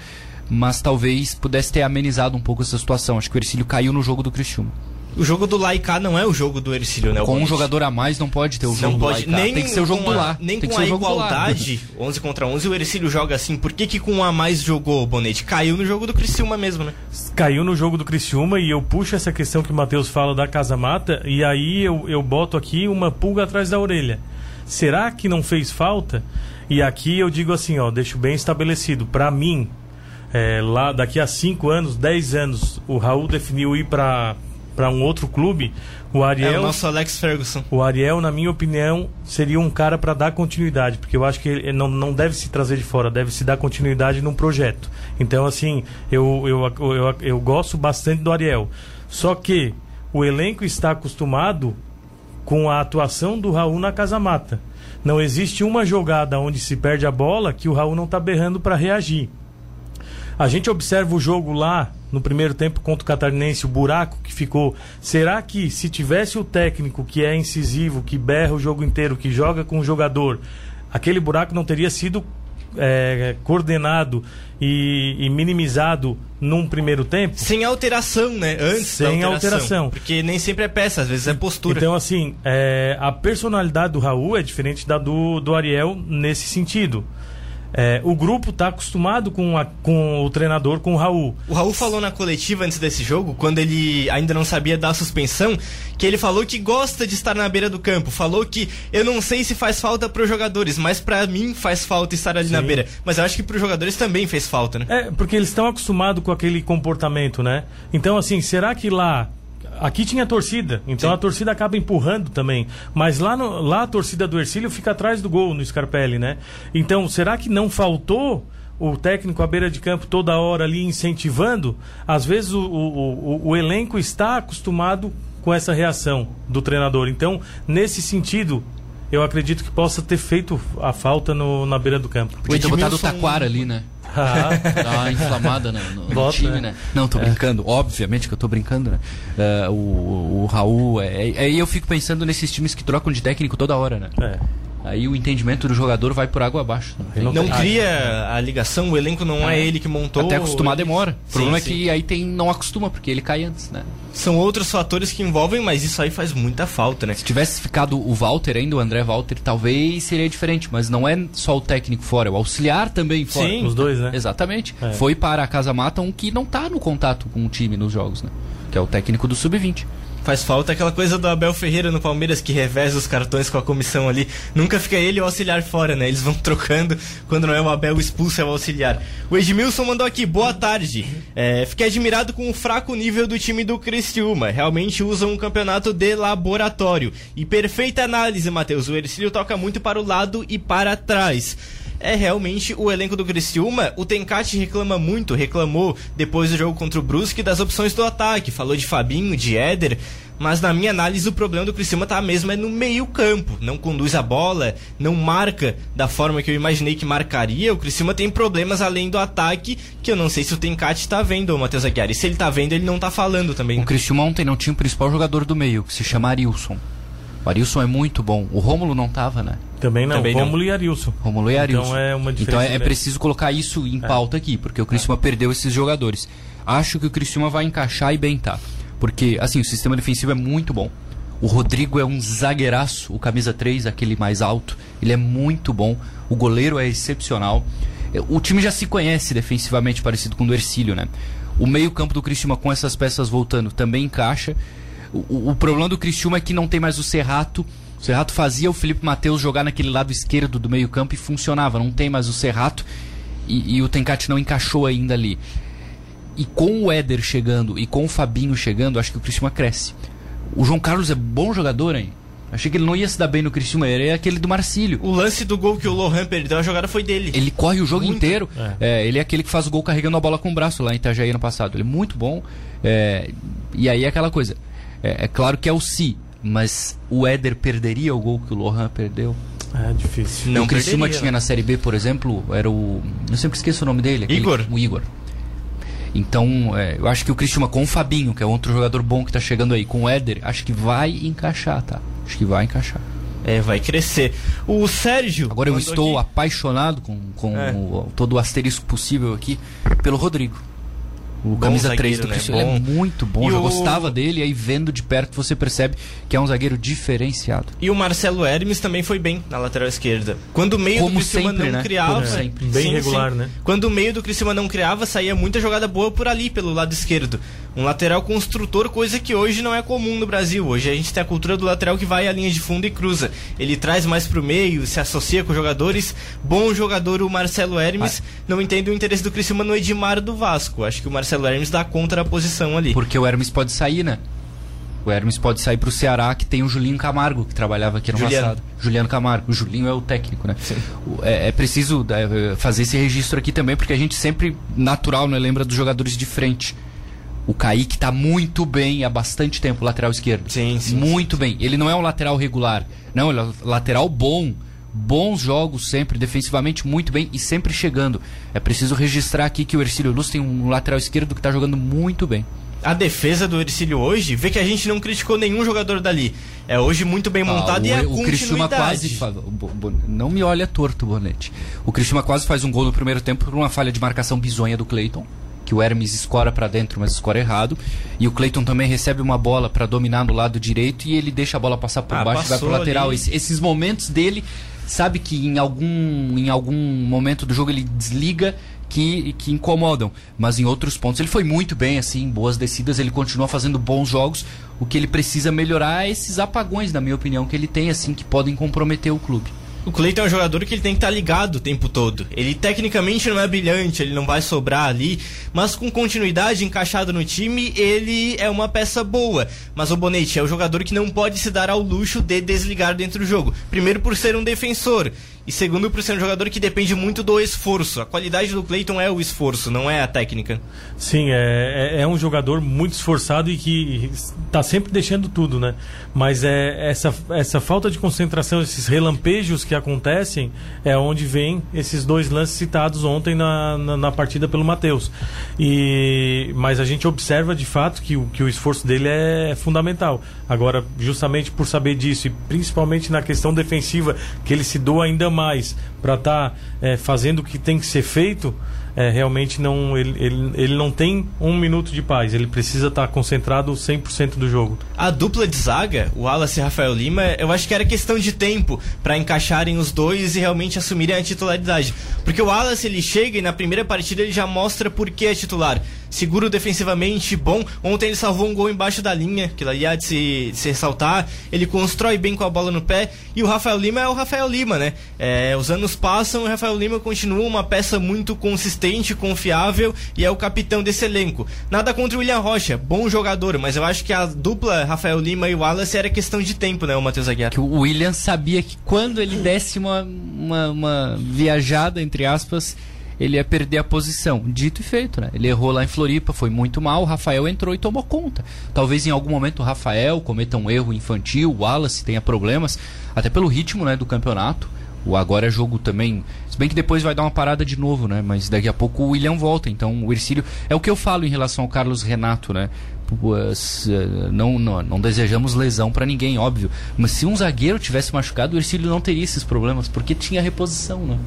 mas talvez pudesse ter amenizado um pouco essa situação. Acho que o Ercílio caiu no jogo do Criciúma. O jogo do Laika não é o jogo do Ercílio, né? Com um jogador a mais não pode ter o jogo não pode, do Laika. Nem Tem que ser o jogo do lá. Nem Tem com a igualdade, 11 contra 11, o Ercílio joga assim. Por que que com um a mais jogou, Bonete? Caiu no jogo do Criciúma mesmo, né? Caiu no jogo do Criciúma e eu puxo essa questão que o Matheus fala da Casa Mata e aí eu, eu boto aqui uma pulga atrás da orelha. Será que não fez falta? E aqui eu digo assim, ó, deixo bem estabelecido. Para mim, é, lá daqui a 5 anos, 10 anos, o Raul definiu ir para para um outro clube, o Ariel. É o nosso Alex Ferguson. O Ariel, na minha opinião, seria um cara para dar continuidade, porque eu acho que ele não, não deve se trazer de fora, deve se dar continuidade num projeto. Então, assim, eu, eu, eu, eu, eu gosto bastante do Ariel. Só que o elenco está acostumado com a atuação do Raul na Casa Mata. Não existe uma jogada onde se perde a bola que o Raul não está berrando para reagir. A gente observa o jogo lá no primeiro tempo contra o Catarinense, o buraco que ficou. Será que se tivesse o técnico que é incisivo, que berra o jogo inteiro, que joga com o jogador, aquele buraco não teria sido é, coordenado e, e, minimizado num primeiro tempo. Sem alteração, né? Antes Sem alteração, alteração. Porque nem sempre é peça, às vezes é postura. Então, assim, é, a personalidade do Raul é diferente da do, do Ariel nesse sentido. É, o grupo está acostumado com, a, com o treinador, com o Raul. O Raul falou na coletiva antes desse jogo, quando ele ainda não sabia da suspensão, que ele falou que gosta de estar na beira do campo. Falou que eu não sei se faz falta para os jogadores, mas para mim faz falta estar ali Sim. na beira. Mas eu acho que para os jogadores também fez falta, né? É, porque eles estão acostumados com aquele comportamento, né? Então, assim, será que lá Aqui tinha torcida, então Sim. a torcida acaba empurrando também. Mas lá, no, lá a torcida do Ercílio fica atrás do gol no Scarpelli, né? Então, será que não faltou o técnico à beira de campo toda hora ali incentivando? Às vezes o, o, o, o elenco está acostumado com essa reação do treinador. Então, nesse sentido, eu acredito que possa ter feito a falta no, na beira do campo. Podia ter botado o Taquara ali, né? Ah. Dá uma inflamada no, no, Bota, time, né? né? Não, tô é. brincando. Obviamente que eu tô brincando, né? Uh, o, o Raul... Aí é, é, eu fico pensando nesses times que trocam de técnico toda hora, né? É. Aí o entendimento do jogador vai por água abaixo. Não, não cria a ligação, o elenco não é, é ele que montou. Até acostumar ele... demora. O problema sim, é que aí tem não acostuma, porque ele cai antes, né? São outros fatores que envolvem, mas isso aí faz muita falta, né? Se tivesse ficado o Walter ainda, o André Walter, talvez seria diferente, mas não é só o técnico fora, é o auxiliar também fora. Sim, os dois, né? Exatamente. É. Foi para a Casa Mata um que não tá no contato com o time nos jogos, né? Que é o técnico do Sub-20. Faz falta aquela coisa do Abel Ferreira no Palmeiras que reveza os cartões com a comissão ali. Nunca fica ele o auxiliar fora, né? Eles vão trocando. Quando não é o Abel expulso, é o auxiliar. O Edmilson mandou aqui, boa tarde. É, fiquei admirado com o fraco nível do time do Criciúma. Realmente usam um campeonato de laboratório. E perfeita análise, Matheus. O Ercílio toca muito para o lado e para trás é realmente o elenco do Criciúma. O Tencati reclama muito, reclamou depois do jogo contra o Brusque das opções do ataque. Falou de Fabinho, de Éder. Mas na minha análise o problema do Criciúma tá mesmo é no meio campo. Não conduz a bola, não marca da forma que eu imaginei que marcaria. O Criciúma tem problemas além do ataque, que eu não sei se o Tencati tá vendo, Matheus Aguiar. E se ele tá vendo, ele não tá falando também. O Criciúma ontem não tinha o principal jogador do meio, que se chama Arilson. O Arilson é muito bom. O Rômulo não tava, né? Também não. Também Rômulo não. e Arilson. Rômulo e Arilson. Então é uma diferença. Então é, é preciso colocar isso em é. pauta aqui, porque o Criciúma é. perdeu esses jogadores. Acho que o Criciúma vai encaixar e bem tá. Porque, assim, o sistema defensivo é muito bom. O Rodrigo é um zagueiraço, o camisa 3, aquele mais alto. Ele é muito bom. O goleiro é excepcional. O time já se conhece defensivamente, parecido com o do Ercílio, né? O meio-campo do Criciúma com essas peças voltando também encaixa. O, o, problema do Criciúma é que não tem mais o Serrato. O Serrato fazia o Felipe Matheus jogar naquele lado esquerdo do meio-campo e funcionava. Não tem mais o Serrato e, e o Tencate não encaixou ainda ali. E com o Éder chegando e com o Fabinho chegando, acho que o Criciúma cresce. O João Carlos é bom jogador, hein? Achei que ele não ia se dar bem no Criciúma, ele é aquele do Marcílio. O lance do gol que o Lohan perdeu, a jogada foi dele. Ele corre o jogo muito. inteiro. É. É, ele é aquele que faz o gol carregando a bola com o braço lá em Itajaí no passado. Ele é muito bom. É, e aí é aquela coisa. É, é, claro que é o si, mas o Éder perderia o gol que o Lohan perdeu. É difícil. Não o Criciúma tinha na Série B, por exemplo, era o. Eu sempre esqueço o nome dele. Aquele, Igor. O Igor. Então, é, eu acho que o Criciúma com o Fabinho, que é outro jogador bom que está chegando aí, com o Éder, acho que vai encaixar, tá? Acho que vai encaixar. É, vai crescer. O Sérgio. Agora eu estou aqui... apaixonado com, com é. o, todo o asterisco possível aqui pelo Rodrigo. O camisa zagueiro, 3 do Cristiano né? é muito bom. E eu o... gostava dele, e aí vendo de perto você percebe que é um zagueiro diferenciado. E o Marcelo Hermes também foi bem na lateral esquerda. Quando o meio Como do Criciúma sempre, não né? criava. Como sempre. Bem sim, regular, sim. né? Quando o meio do Criciúma não criava, saía muita jogada boa por ali, pelo lado esquerdo. Um lateral construtor, coisa que hoje não é comum no Brasil. Hoje a gente tem a cultura do lateral que vai à linha de fundo e cruza. Ele traz mais pro meio, se associa com jogadores. Bom jogador o Marcelo Hermes. Ah. Não entendo o interesse do Criciúma no Edmar do Vasco. Acho que o Marcelo Hermes dá conta da posição ali. Porque o Hermes pode sair, né? O Hermes pode sair pro Ceará, que tem o Julinho Camargo, que trabalhava aqui no Juliano. passado. Juliano Camargo. O Julinho é o técnico, né? É, é, preciso é, fazer esse registro aqui também, porque a gente sempre, natural, né, lembra dos jogadores de frente. O Kaique tá muito bem há bastante tempo, lateral esquerdo. Sim, sim. Muito sim, bem. Ele não é um lateral regular. Não, ele é um lateral bom. bons jogos sempre, defensivamente muito bem e sempre chegando. É preciso registrar aqui que o Ercílio Luz tem um lateral esquerdo que está jogando muito bem a defesa do Ercílio hoje, vê que a gente não criticou nenhum jogador dali. É hoje muito bem montado ah, o, e é o Criciúma quase não me olha torto, Bonete. O Criciúma quase faz um gol no primeiro tempo por uma falha de marcação bizonha do Cleiton, que o Hermes escora para dentro, mas escora errado. E o Cleiton também recebe uma bola para dominar no lado direito e ele deixa a bola passar por ah, baixo e vai pro lateral. Esse, esses momentos dele sabe que em algum, em algum momento do jogo ele desliga que, que incomodam. Mas em outros pontos ele foi muito bem, assim, boas descidas, ele continua fazendo bons jogos. O que ele precisa melhorar é esses apagões, na minha opinião, que ele tem, assim, que podem comprometer o clube. O Cleiton é um jogador que ele tem que estar tá ligado o tempo todo. Ele tecnicamente não é brilhante, ele não vai sobrar ali, mas com continuidade encaixado no time, ele é uma peça boa. Mas o Bonete é o jogador que não pode se dar ao luxo de desligar dentro do jogo. Primeiro por ser um defensor e segundo por ser um jogador que depende muito do esforço. A qualidade do Cleiton é o esforço, não é a técnica. Sim, é, é, é um jogador muito esforçado e que está sempre deixando tudo, né? Mas é essa, essa falta de concentração, esses relampejos que acontecem, é onde vem esses dois lances citados ontem na, na, na partida pelo Matheus. E mas a gente observa de fato que o, que o esforço dele é fundamental. Agora, justamente por saber disso e principalmente na questão defensiva, que ele se doa ainda mais para estar tá, é, fazendo o que tem que ser feito, é, realmente não ele, ele, ele não tem um minuto de paz. Ele precisa estar tá concentrado 100% do jogo. A dupla de zaga, o Wallace e Rafael Lima, eu acho que era questão de tempo para encaixarem os dois e realmente assumirem a titularidade. Porque o Wallace ele chega e na primeira partida ele já mostra por que é titular seguro defensivamente, bom. Ontem ele salvou um gol embaixo da linha, que lá ia de se, de se ressaltar. Ele constrói bem com a bola no pé. E o Rafael Lima é o Rafael Lima, né? É, os anos passam e o Rafael Lima continua uma peça muito consistente, confiável e é o capitão desse elenco. Nada contra o William Rocha, bom jogador, mas eu acho que a dupla Rafael Lima e Wallace era questão de tempo, né, o Matheus Aguiar? Que o William sabia que quando ele desse uma, uma, uma viajada, entre aspas, ele ia perder a posição. Dito e feito, né? Ele errou lá em Floripa, foi muito mal, o Rafael entrou e tomou conta. Talvez em algum momento o Rafael cometa um erro infantil, o Wallace tenha problemas, até pelo ritmo né, do campeonato. O agora é jogo também. Se bem que depois vai dar uma parada de novo, né? Mas daqui a pouco o William volta. Então o Ercílio. É o que eu falo em relação ao Carlos Renato, né? Eh, não, não, não desejamos lesão para ninguém, óbvio. Mas se um zagueiro tivesse machucado, o Ercílio não teria esses problemas, porque tinha reposição, né?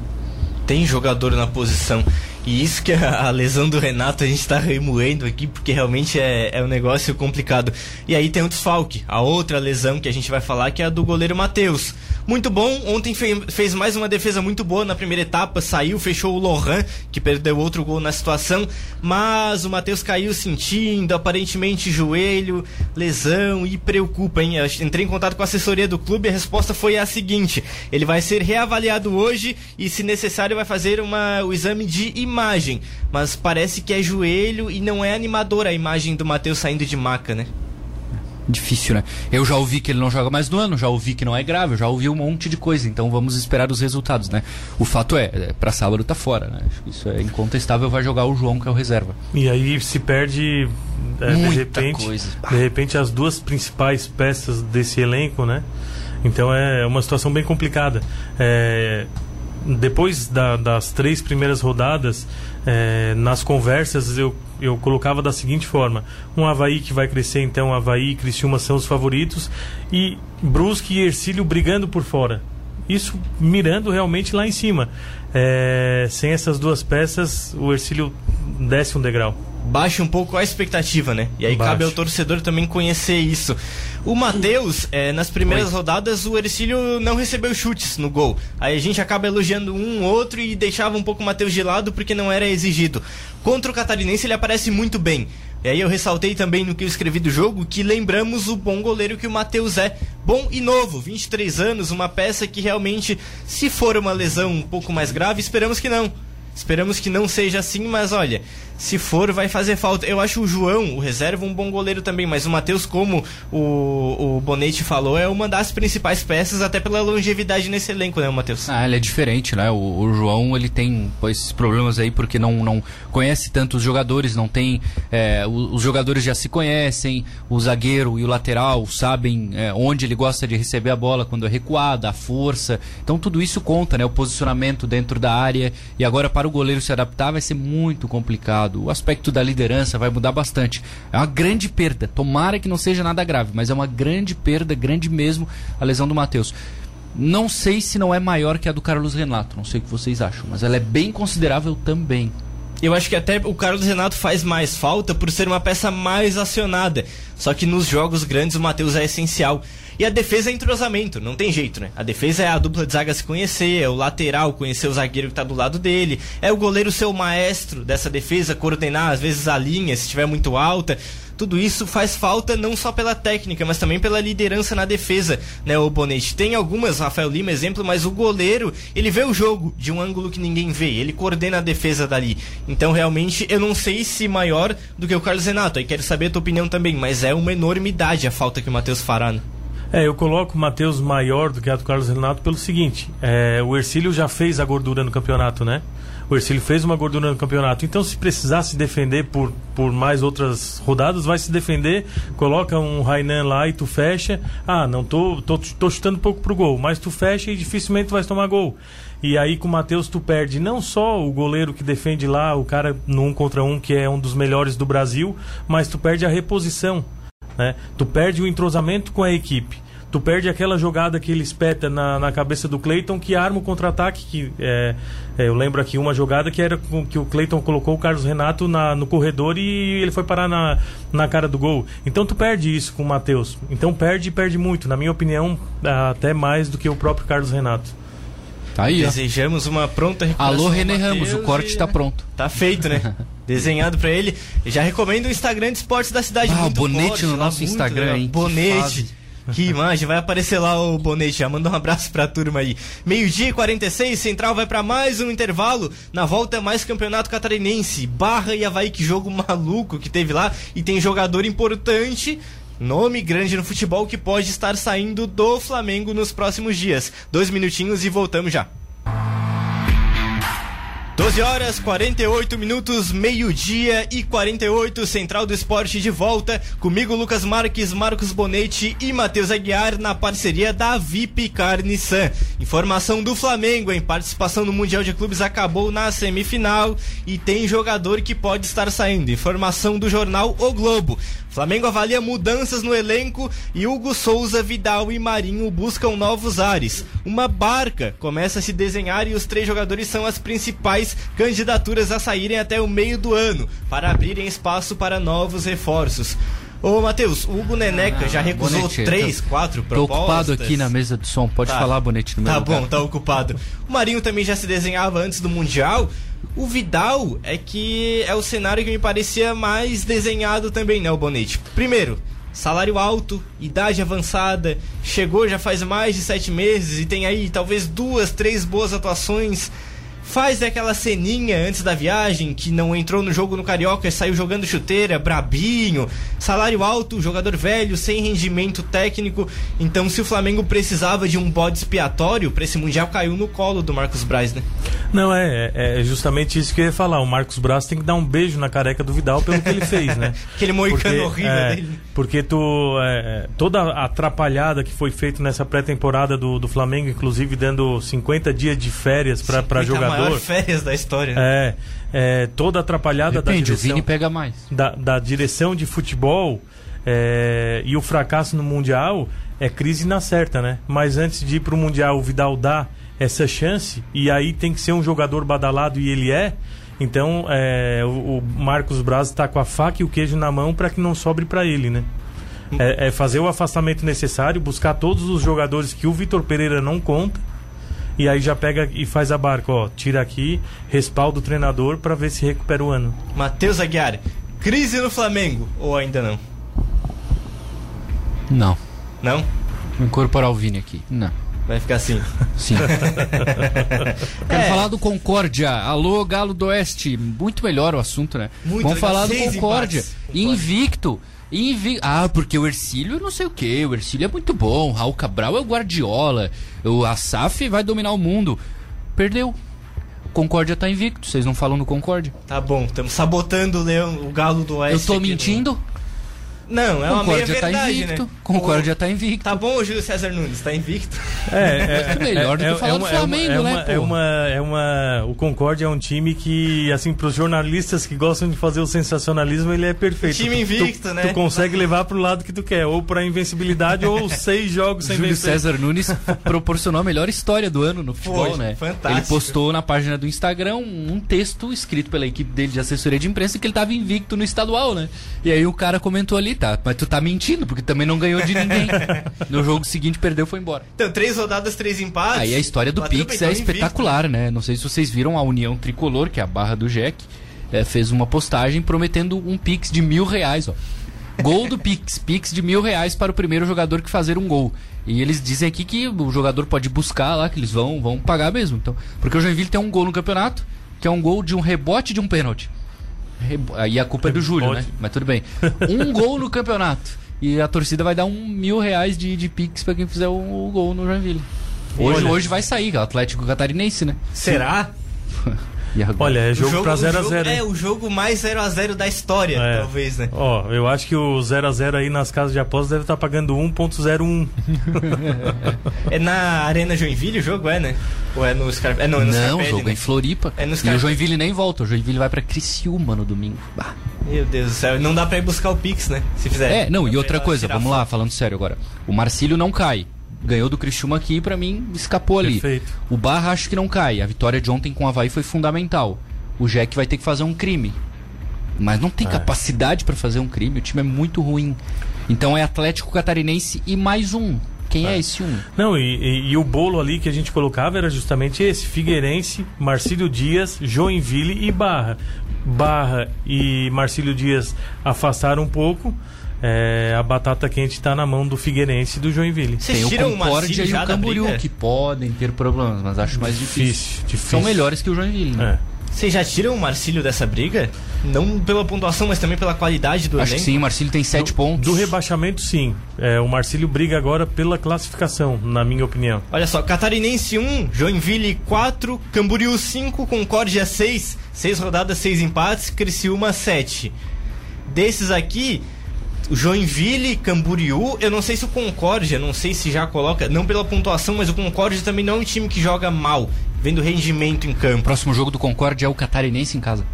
tem jogador na posição. E isso que a, a lesão do Renato a gente está remoendo aqui, porque realmente é, é um negócio complicado. E aí tem o desfalque, a outra lesão que a gente vai falar, que é a do goleiro Matheus muito bom. Ontem fez mais uma defesa muito boa na primeira etapa, saiu, fechou o Lohan, que perdeu outro gol na situação, mas o Matheus caiu sentindo, aparentemente joelho, lesão e preocupa, hein? Eu entrei em contato com a assessoria do clube e a resposta foi a seguinte: ele vai ser reavaliado hoje e, se necessário, vai fazer uma, o exame de imagem. Mas parece que é joelho e não é animadora a imagem do Matheus saindo de maca, né? Difícil, né? Eu já ouvi que ele não joga mais no ano, já ouvi que não é grave, eu já ouvi um monte de coisa, então vamos esperar os resultados, né? O fato é, é para sábado tá fora, né? Isso é incontestável, vai jogar o João que é o reserva. E aí se perde é, de repente, coisa. de repente as duas principais peças desse elenco, né? Então é uma situação bem complicada. É, depois da, das três primeiras rodadas, é, nas conversas eu, eu colocava da seguinte forma: um Havaí que vai crescer, então Havaí e Criciúma são os favoritos, e Brusque e Ercílio brigando por fora. Isso mirando realmente lá em cima. É, sem essas duas peças, o Ercílio desce um degrau baixa um pouco a expectativa, né? E aí cabe ao torcedor também conhecer isso. O Matheus, é, nas primeiras Oi. rodadas, o Ercílio não recebeu chutes no gol. Aí a gente acaba elogiando um outro e deixava um pouco o Matheus de lado porque não era exigido. Contra o Catarinense ele aparece muito bem. E aí eu ressaltei também no que eu escrevi do jogo que lembramos o bom goleiro que o Matheus é. Bom e novo, 23 anos, uma peça que realmente, se for uma lesão um pouco mais grave, esperamos que não Esperamos que não seja assim, mas olha, se for, vai fazer falta. Eu acho o João, o reserva, um bom goleiro também, mas o Matheus, como o, o Bonete falou, é uma das principais peças, até pela longevidade nesse elenco, né, Matheus? Ah, ele é diferente, né? O, o, João, ele tem pois, problemas aí porque não, não conhece tanto os jogadores, não tem. É, os, os, jogadores já se conhecem, o zagueiro e o lateral sabem é, onde ele gosta de receber a bola quando é recuada, a força. Então tudo isso conta, né? O posicionamento dentro da área. E agora, para o goleiro se adaptar, vai ser muito complicado lado. O aspecto da liderança vai mudar bastante. É uma grande perda. Tomara que não seja nada grave, mas é uma grande perda, grande mesmo, a lesão do Matheus. Não sei se não é maior que a do Carlos Renato, não sei o que vocês acham, mas ela é bem considerável também. Eu acho que até o Carlos Renato faz mais falta por ser uma peça mais acionada. Só que nos jogos grandes o Matheus é essencial. E a defesa é entrosamento, não tem jeito, né? A defesa é a dupla de zaga se conhecer, é o lateral conhecer o zagueiro que tá do lado dele, é o goleiro ser o maestro dessa defesa, coordenar às vezes a linha se estiver muito alta tudo isso faz falta não só pela técnica, mas também pela liderança na defesa, né, o Bonete. Tem algumas, Rafael Lima, exemplo, mas o goleiro, ele vê o jogo de um ângulo que ninguém vê, ele coordena a defesa dali. Então, realmente, eu não sei se maior do que o Carlos Renato, aí quero saber a tua opinião também, mas é uma enormidade a falta que o Matheus fará, né? É, eu coloco o Matheus maior do que do Carlos Renato pelo seguinte: é, o Ercílio já fez a gordura no campeonato, né? O Ercílio fez uma gordura no campeonato. Então, se precisar se defender por, por mais outras rodadas, vai se defender, coloca um Rainan lá e tu fecha. Ah, não tô, tô, tô chutando pouco pro gol, mas tu fecha e dificilmente tu vai tomar gol. E aí com o Matheus tu perde não só o goleiro que defende lá, o cara no um contra um, que é um dos melhores do Brasil, mas tu perde a reposição. Né? Tu perde o entrosamento com a equipe. Tu perde aquela jogada que ele espeta na, na cabeça do Cleiton que arma o contra-ataque. que é, é, Eu lembro aqui uma jogada que era com, que o Cleiton colocou o Carlos Renato na, no corredor e ele foi parar na, na cara do gol. Então tu perde isso com o Matheus. Então perde e perde muito. Na minha opinião, até mais do que o próprio Carlos Renato. Tá aí, Desejamos ó. uma pronta recuperação. Alô, René Ramos, o corte está pronto. Tá feito, né? Desenhado para ele. Já recomendo o Instagram de esportes da cidade. Ah, o bonete forte, no nosso Instagram, hein? Bonete. Que imagem, vai aparecer lá o Bonete. Já manda um abraço pra turma aí. Meio-dia e 46, Central vai para mais um intervalo. Na volta, mais campeonato catarinense. Barra e Havaí, que jogo maluco que teve lá. E tem jogador importante Nome grande no futebol que pode estar saindo do Flamengo nos próximos dias. Dois minutinhos e voltamos já. 12 horas 48 minutos, meio-dia e 48, Central do Esporte de volta. Comigo, Lucas Marques, Marcos Bonetti e Matheus Aguiar na parceria da VIP Carniçan. Informação do Flamengo em participação no Mundial de Clubes acabou na semifinal e tem jogador que pode estar saindo. Informação do jornal O Globo. Flamengo avalia mudanças no elenco e Hugo Souza, Vidal e Marinho buscam novos ares. Uma barca começa a se desenhar e os três jogadores são as principais candidaturas a saírem até o meio do ano, para abrirem espaço para novos reforços. Ô, Matheus, o Hugo Neneca ah, já recusou Bonete, três, tô, quatro propostas. Tô ocupado aqui na mesa de som, pode tá. falar, Bonete, no meu Tá lugar. bom, tá ocupado. O Marinho também já se desenhava antes do Mundial. O Vidal é que é o cenário que me parecia mais desenhado também, né, o Bonete? Primeiro, salário alto, idade avançada, chegou já faz mais de sete meses e tem aí talvez duas, três boas atuações faz aquela ceninha antes da viagem, que não entrou no jogo no Carioca e saiu jogando chuteira, brabinho, salário alto, jogador velho, sem rendimento técnico. Então, se o Flamengo precisava de um bode expiatório para esse Mundial, caiu no colo do Marcos Braz, né? Não, é, é, é justamente isso que eu ia falar. O Marcos Braz tem que dar um beijo na careca do Vidal pelo que ele fez, né? Aquele moicano horrível é, dele. Porque tu, é, toda a atrapalhada que foi feita nessa pré-temporada do, do Flamengo, inclusive dando 50 dias de férias para jogador maior férias da história. É, é toda atrapalhada Depende, da direção. o Vini pega mais. Da, da direção de futebol é, e o fracasso no Mundial é crise na certa, né? Mas antes de ir pro Mundial, o Vidal dá essa chance e aí tem que ser um jogador badalado e ele é. Então, é, o, o, Marcos Braz está com a faca e o queijo na mão para que não sobre para ele, né? É, é, fazer o afastamento necessário, buscar todos os jogadores que o Vitor Pereira não conta e aí já pega e faz a barca, ó, tira aqui, respalda o treinador para ver se recupera o ano. Matheus Aguiar, crise no Flamengo ou ainda não? Não. Não? Vou incorporar o Vini aqui. Não. Vai ficar assim. Sim. Quero É. falar do Concórdia. Alô, Galo do Oeste. Muito melhor o assunto, né? Muito Vamos legal. falar do. Concórdia. Invicto. Invi... Ah, porque o Ercílio não sei o que. O Ercílio é muito bom. Raul Cabral é o Guardiola. O Asaf vai dominar o mundo. Perdeu. O Concórdia tá invicto. Vocês não falam do Concórdia? Tá bom, estamos sabotando o Leão, o Galo do Eu Oeste. tô aqui no- mentindo? Não, é uma meia Concórdia tá verdade, invicto. né? Concórdia tá invicto. Tá bom, Júlio César Nunes, tá invicto. É, é, Melhor do que é, falar é do uma- é uma- Flamengo, é né, uma, pô? é uma, é uma, o Concórdia é um time que, assim, pros jornalistas que gostam de fazer o sensacionalismo, ele é perfeito. Time invicto, tu, né? Tu consegue levar pro lado que tu quer, ou pra invencibilidade, ou seis jogos sem Júlio vencer. César Nunes proporcionou a melhor história do ano no futebol, Foi, né? fantástico. Ele postou na página do Instagram um, um texto escrito pela equipe dele de assessoria de imprensa que ele tava invicto no estadual, né? E aí o cara comentou ali, tá, mas tu tá mentindo, porque também não ganhou de ninguém. no jogo seguinte perdeu e foi embora. Então, três rodadas, três empates. Aí a história do Pix é tão invicto. espetacular, né? Não sei se vocês viram a União Tricolor, que é a barra do Jack, é, fez uma postagem prometendo um Pix de mil reais, ó. Gol do Pix, Pix de mil reais para o primeiro jogador que fazer um gol. E eles dizem aqui que o jogador pode buscar lá, que eles vão, vão pagar mesmo. Então, porque o Joinville tem um gol no campeonato, que é um gol de um rebote de um pênalti. Aí a culpa é do Júlio, né? Mas tudo bem. Um gol no campeonato. E a torcida vai dar um mil reais de, de Pix para quem fizer o, o gol no Joinville. Hoje, Olha. hoje vai sair, o Atlético Catarinense, né? Será? E agora? Olha, é O jogo, pra o 0x0. jogo- É, o jogo mais 0x0 da história, É. talvez, né? Ó, eu acho que o 0x0 aí nas casas de apostas deve estar pagando 1.01. É na Arena Joinville o jogo, é, né? Ou é no Scarpe... É, não, é no Não, o Scarpelli, jogo é né? em Floripa. É no e Scarpe- o Joinville nem volta. O Joinville vai pra Criciúma no domingo. Bah. Meu Deus do céu. Não dá pra ir buscar o Pix, né? Se fizer. É, não, e outra coisa, vamos lá, falando sério agora. O Marcílio não cai. Ganhou do Criciúma aqui e pra mim escapou ali. Perfeito. O Barra acho que não cai. A vitória de ontem com o Havaí foi fundamental. O Jack vai ter que fazer um crime. Mas não É. tem capacidade pra fazer um crime. O time é muito ruim. Então é Atlético Catarinense e mais um. Quem é, esse um? Não, e, e- e o bolo ali que a gente colocava era justamente esse: Figueirense, Marcílio Dias, Joinville e Barra. Barra e Marcílio Dias afastaram um pouco. É, a batata quente tá na mão do Figueirense e do Joinville. Vocês Tem tiram o Concórdia Marcílio e o Camboriú, que podem ter problemas, mas acho mais difícil. Difícil, difícil. São melhores que o Joinville, né? É. Vocês já tiram o Marcílio dessa briga? Não pela pontuação, mas também pela qualidade do Acho que elenco? sim, o Marcílio tem 7 pontos. Do rebaixamento, sim. É, o Marcílio briga agora pela classificação, na minha opinião. Olha só, Catarinense 1, Joinville 4, Camboriú 5, Concórdia 6, 6 rodadas, 6 empates, Criciúma 7. Desses aqui, Joinville, Camboriú, eu não sei se o Concórdia, não sei se já coloca, não pela pontuação, mas o Concórdia também não é um time que joga mal, vendo rendimento em O campo. próximo jogo do Concórdia é o Catarinense em casa.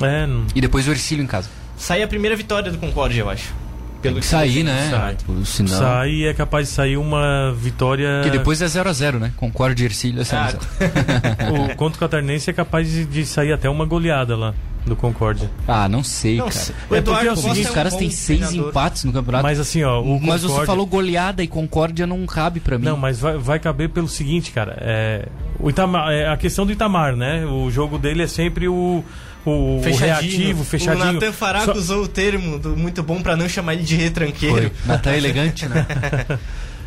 É, E depois o Ercílio em casa. Sai a primeira vitória do Concórdia, eu acho. Tem que sair, né? sai. Senão... sai e é capaz de sair uma vitória. Porque depois é 0x0, né? Concórdia e Ercílio é 0 a Ah, 0 O contra o Catarinense é capaz de, de sair até uma goleada lá do Concórdia. Ah, não sei, Não, cara. se- o É porque é o Os seguinte, é um caras bom têm seis treinador. empates no campeonato. Mas assim, ó, o Mas você Concórdia- falou goleada e Concórdia não cabe pra mim. Não, mas vai, vai caber pelo seguinte, cara. É, o Itamar, é a questão do Itamar, né? O jogo dele é sempre o, o, o reativo, fechadinho. O Natan Faraco Só- usou o termo do muito bom pra não chamar ele de retranqueiro. Foi. Natan elegante, né?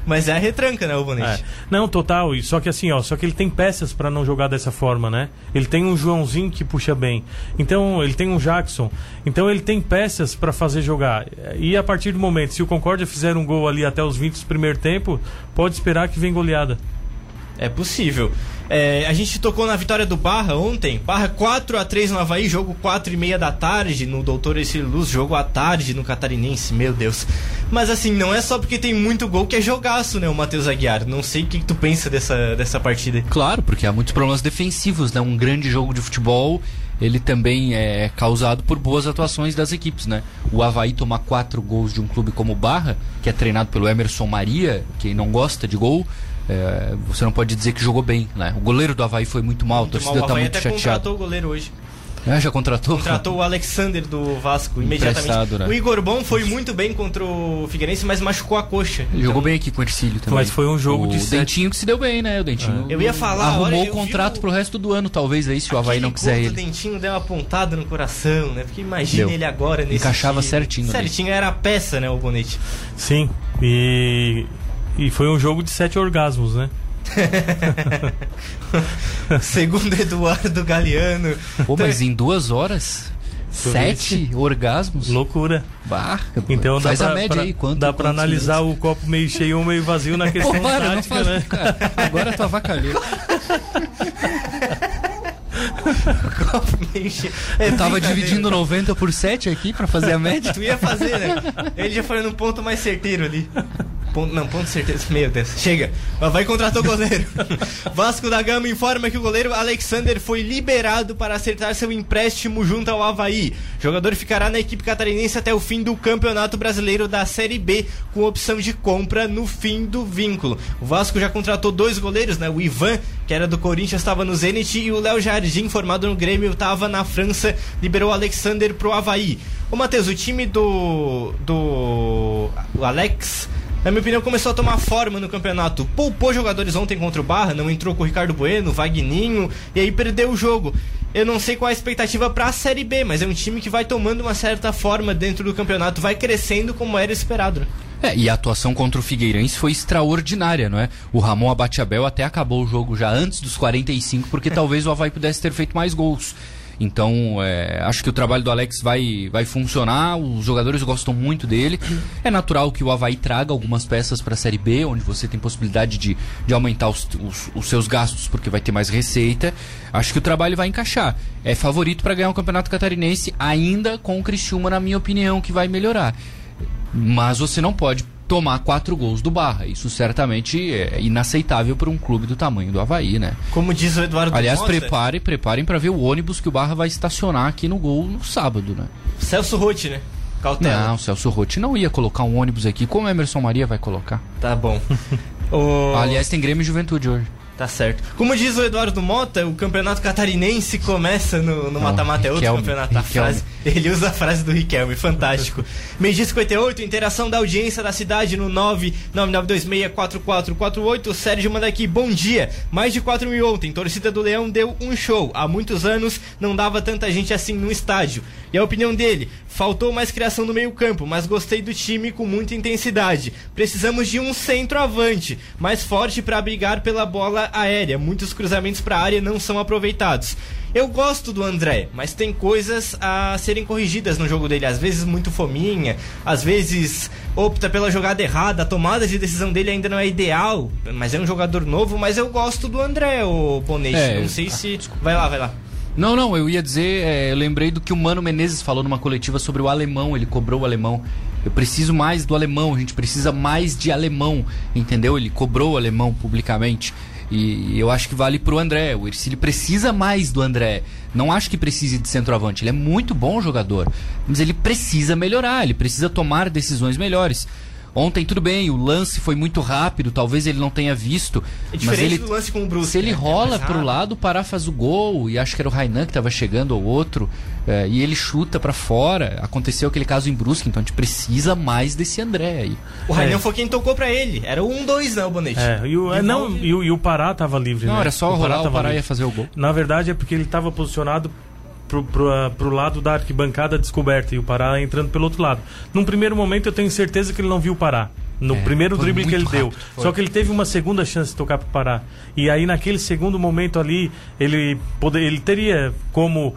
Mas é a retranca, né, o Bonete? É. Não, total. e Só que assim, ó, só que ele tem peças pra não jogar dessa forma, né? Ele tem um Joãozinho que puxa bem. Então, ele tem um Jackson. Então, ele tem peças pra fazer jogar. E a partir do momento, se o Concórdia fizer um gol ali até os 20 do primeiro tempo, pode esperar que vem goleada. É possível. É, a gente tocou na vitória do Barra ontem. Barra 4 a 3 no Havaí, jogo 4 e meia da tarde no Doutor Ercílio Luz, jogo à tarde no Catarinense, meu Deus. Mas assim, não é só porque tem muito gol que é jogaço, né, o Matheus Aguiar. Não sei o que, tu pensa dessa, dessa partida. Claro, porque há muitos problemas defensivos, né? Um grande jogo de futebol, ele também é causado por boas atuações das equipes, né? O Havaí tomar quatro gols de um clube como o Barra, que é treinado pelo Emerson Maria, que não gosta de gol, é, você não pode dizer que jogou bem, né? O goleiro do Havaí foi muito mal, a Muito mal. torcida o tá Havaí muito até chateada. contratou o goleiro hoje. Ah, já contratou? Contratou o Alexander do Vasco imediatamente. Né? O Igor Bom foi muito bem contra o Figueirense, mas machucou a coxa. Ele Então, jogou bem aqui com o Ercílio também. Mas foi um jogo o de sete- Dentinho que se deu bem, né? O Dentinho. Eu ia falar, Arrumou olha, o eu contrato o- pro resto do ano, talvez, aí, se o Havaí não quiser ele. Dentinho deu uma pontada no coração, né? Porque imagina Deu. ele agora nesse Encaixava time. certinho ali. Certinho, era a peça, né, o Bonete. Sim. E, e foi um jogo de sete orgasmos, né? Segundo Eduardo Galeano. Pô, mas em duas horas? Sete orgasmos? Loucura. Bah, Então faz dá a pra, média pra- aí. Quanto, dá pra analisar minutos? o copo meio cheio ou meio vazio na questão Pô, para, tática, faz, né? cara. Agora tu avacalhou. É Eu tava brincadeira. dividindo 90 por 7 aqui pra fazer a média. Tu ia fazer, né? Ele já foi num ponto mais certeiro ali. Ponto, não, ponto certeiro. Meu Deus. Chega. Vai contratar o goleiro. Vasco da Gama informa que o goleiro Alexander foi liberado para acertar seu empréstimo junto ao Havaí. O jogador ficará na equipe catarinense até o fim do Campeonato Brasileiro da Série B, com opção de compra no fim do vínculo. O Vasco já contratou dois goleiros, né? O Ivan, que era do Corinthians, estava no Zenit, e o Léo Jardim, formado no Grêmio, estava na França, liberou o Alexander pro Havaí. Ô Matheus, o time do. do. o Alex. Na minha opinião, começou a tomar forma no campeonato. Poupou jogadores ontem contra o Barra, não entrou com o Ricardo Bueno, Vagninho, e aí perdeu o jogo. Eu não sei qual é a expectativa pra Série B, mas é um time que vai tomando uma certa forma dentro do campeonato, vai crescendo como era esperado. né? É, e a atuação contra o Figueirense foi extraordinária, não é? O Ramon Abatiabel até acabou o jogo já antes dos 45, porque talvez o Havaí pudesse ter feito mais gols. Então, é, acho que o trabalho do Alex vai, vai funcionar, os jogadores gostam muito dele. É natural que o Havaí traga algumas peças para a Série B, onde você tem possibilidade de, de aumentar os, os, os seus gastos, porque vai ter mais receita. Acho que o trabalho vai encaixar. É favorito para ganhar o Campeonato Catarinense, ainda com o Criciúma, na minha opinião, que vai melhorar. Mas você não pode tomar quatro gols do Barra. Isso certamente é inaceitável para um clube do tamanho do Havaí, né? Como diz o Eduardo Aliás, Mota, preparem, preparem para ver o ônibus que o Barra vai estacionar aqui no gol no sábado, né? Celso Rotti, né? Cautela. Não, o Celso Rotti não ia colocar um ônibus aqui, como o Emerson Maria vai colocar. Tá bom. o... Aliás, tem Grêmio e Juventude hoje. Tá certo. Como diz o Eduardo Mota, o campeonato catarinense começa no no mata-mata, é outro Riquelme, campeonato. A Riquelme. frase, ele usa a frase do Riquelme, fantástico. Meio-dia 58, interação da audiência da cidade no 999264448. O Sérgio manda aqui, bom dia. Mais de 4 mil ontem, torcida do Leão deu um show. Há muitos anos não dava tanta gente assim no estádio. E a opinião dele, faltou mais criação no meio campo, mas gostei do time com muita intensidade. Precisamos de um centroavante, mais forte para brigar pela bola aérea. Muitos cruzamentos para a área não são aproveitados. Eu gosto do André, mas tem coisas a serem corrigidas no jogo dele. Às vezes muito fominha, às vezes opta pela jogada errada. A tomada de decisão dele ainda não é ideal, mas é um jogador novo. Mas eu gosto do André, o Bonete. É, não sei se. Vai lá, vai lá. Não, não, eu ia dizer, é, eu lembrei do que o Mano Menezes falou numa coletiva sobre o alemão, ele cobrou o alemão. Eu preciso mais do alemão, a gente precisa mais de alemão, entendeu? Ele cobrou o alemão publicamente. E eu acho que vale pro André. O Ercílio precisa mais do André. Não acho que precise de centroavante. Ele é muito bom jogador. Mas ele precisa melhorar, ele precisa tomar decisões melhores. Ontem, tudo bem, o lance foi muito rápido, talvez ele não tenha visto. É mas diferente ele, do lance com o Brusque. se ele né? É rola mais pro lado, o Pará faz o gol, e acho que era o Rainan que tava chegando ou outro, é, e ele chuta pra fora. Aconteceu aquele caso em Brusque, então a gente precisa mais desse André aí. O Rainão É. foi quem tocou pra ele. Era o 1-2, né, o Bonete? É, e o, é, não, e, o- e o Pará tava livre, Não, né? era só o rolar, o tava Pará livre. ia fazer o gol. Na verdade é porque ele estava posicionado pro, pro, ah, pro lado da arquibancada descoberta e o Pará entrando pelo outro lado. Num primeiro momento eu tenho certeza que ele não viu o Pará. No É, primeiro drible que ele muito deu. rápido, foi. Só que ele teve uma segunda chance de tocar pro Pará. E aí naquele segundo momento ali, ele, poder, ele teria como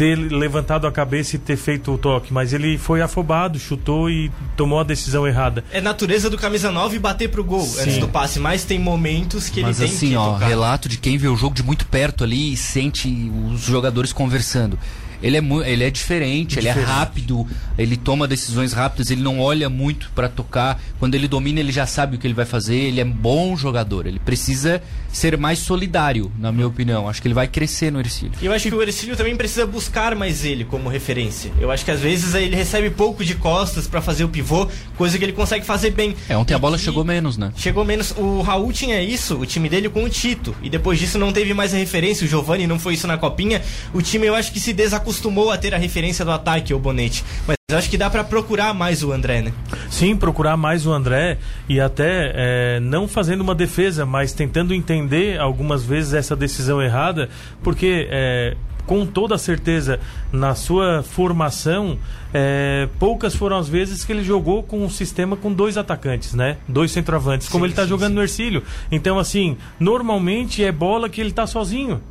ter levantado a cabeça e ter feito o toque, mas ele foi afobado, chutou e tomou a decisão errada. É natureza do camisa 9 bater pro gol Sim. antes do passe, mas tem momentos que ele Mas tem assim, que ó, tocar. relato de quem vê o jogo de muito perto ali e sente os jogadores conversando. Ele é, mu- ele é diferente, ele é rápido, ele toma decisões rápidas, ele não olha muito pra tocar. Quando ele domina, ele já sabe o que ele vai fazer. Ele é bom jogador. Ele precisa ser mais solidário, na minha opinião. Acho que ele vai crescer no Ercílio. E eu acho que o Ercílio também precisa buscar mais ele como referência. Eu acho que às vezes ele recebe pouco de costas pra fazer o pivô, coisa que ele consegue fazer bem. É, ontem a E bola que chegou menos, né? Chegou menos. O Raul tinha isso, o time dele com o Tito. E depois disso não teve mais a referência. O Giovani não foi isso na copinha. O time eu acho que se desacostumou a ter a referência do ataque, o Bonete. Mas acho que dá pra procurar mais o André, né? Sim, procurar mais o André e até é, não fazendo uma defesa, mas tentando entender algumas vezes essa decisão errada, porque é, com toda certeza, na sua formação, é, poucas foram as vezes que ele jogou com um sistema com dois atacantes, né? Dois centroavantes, como Sim, ele está jogando sim. no Ercílio. Então, assim, normalmente é bola que ele está sozinho.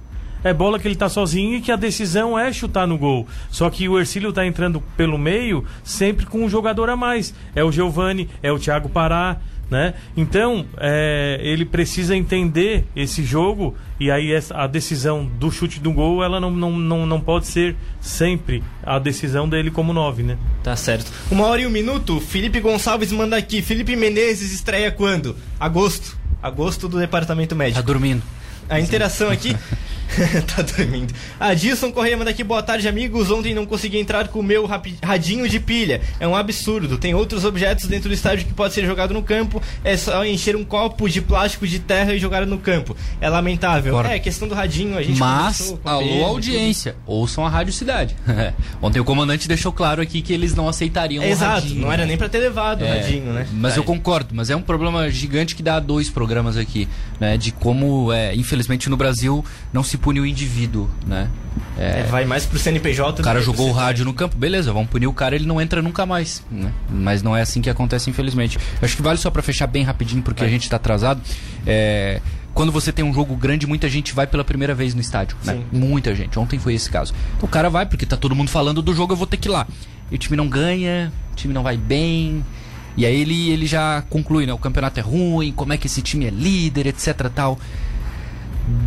É bola que ele tá sozinho e que a decisão é chutar no gol. Só que o Ercílio tá entrando pelo meio sempre com um jogador a mais. É o Giovani, é o Thiago Pará, né? Então, é, ele precisa entender esse jogo e aí essa- a decisão do chute do gol, ela não, não, não, não pode ser sempre a decisão dele como nove, né? Tá certo. Uma hora e um minuto, Felipe Gonçalves manda aqui. Felipe Menezes estreia quando? Agosto. Agosto do departamento Tá médico. dormindo. A interação aqui. tá dormindo. A Dilson Correia manda aqui, boa tarde, amigos. Ontem não consegui entrar com o meu radinho de pilha. É um absurdo. Tem outros objetos dentro do estádio que pode ser jogado no campo. É só encher um copo de plástico de terra e jogar no campo. É lamentável. Concordo. É, questão do radinho, a gente Mas, alô tudo. audiência, ouçam a Rádio Cidade. Ontem o comandante deixou claro aqui que eles não aceitariam o Exato, radinho. não era nem pra ter levado o É, radinho, né? Mas Tá eu concordo, mas é um problema gigante que dá dois programas aqui, né? De como, é, infelizmente, no Brasil não se pune o indivíduo, né? É, vai mais pro CNPJ. O cara jogou o rádio no campo, beleza, vamos punir o cara, ele não entra nunca mais, né? Mas não é assim que acontece, infelizmente. Eu acho que vale só pra fechar bem rapidinho, porque a gente tá atrasado. É, Quando você tem um jogo grande, muita gente vai pela primeira vez no estádio, né? Muita gente. Ontem foi esse caso. Então o cara vai, porque tá todo mundo falando do jogo, eu vou ter que ir lá. E o time não ganha, o time não vai bem. E aí ele, ele já conclui, né? O campeonato é ruim, como é que esse time é líder, etc tal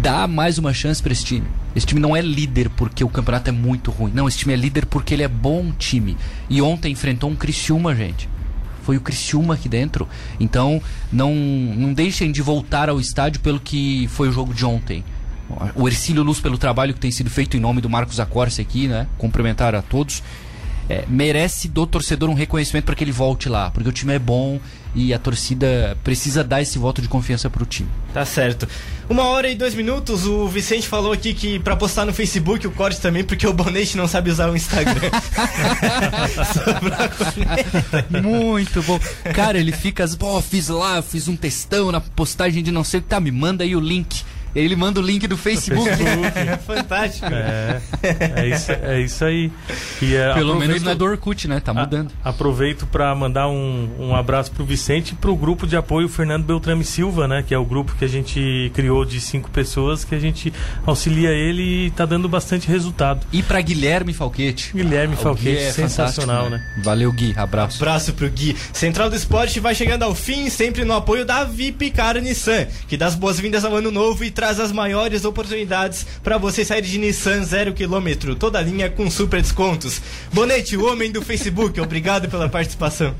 dá mais uma chance pra esse time. Esse time não é líder porque o campeonato é muito ruim. Não, esse time é líder porque ele é bom time. E ontem enfrentou um Criciúma, gente. Foi o Criciúma aqui dentro. Então, não, não deixem de voltar ao estádio pelo que foi o jogo de ontem. O Ercílio Luz pelo trabalho que tem sido feito em nome do Marcos Acorce aqui, né? Cumprimentar a todos. É, merece do torcedor um reconhecimento para que ele volte lá, porque o time é bom e a torcida precisa dar esse voto de confiança pro time. Tá certo. Uma hora e dois minutos, o Vicente falou aqui que pra postar no Facebook o corte também, porque o Bonete não sabe usar o Instagram. Muito bom. Cara, ele fica, pô, fiz lá, fiz um textão na postagem de não sei o que, tá, me manda aí o link. Ele manda o link do Facebook. É fantástico. É, é, isso, é isso aí. E, é, Pelo menos não é do Orkut, né? Tá mudando. A- aproveito para mandar um, um abraço pro Vicente e pro grupo de apoio Fernando Beltrame Silva, né? Que é o grupo que a gente criou de cinco pessoas, que a gente auxilia ele e tá dando bastante resultado. E pra Guilherme Falquete. Guilherme Ah, Falquete, Gui é sensacional, fantástico, né? Valeu, Gui. Abraço. Abraço pro Gui. Central do Esporte vai chegando ao fim, sempre no apoio da VIP Car Nissan, que dá as boas-vindas ao ano novo e traz as maiores oportunidades para você sair de Nissan zero quilômetro, toda a linha com super descontos. Bonete, o homem do Facebook, obrigado pela participação.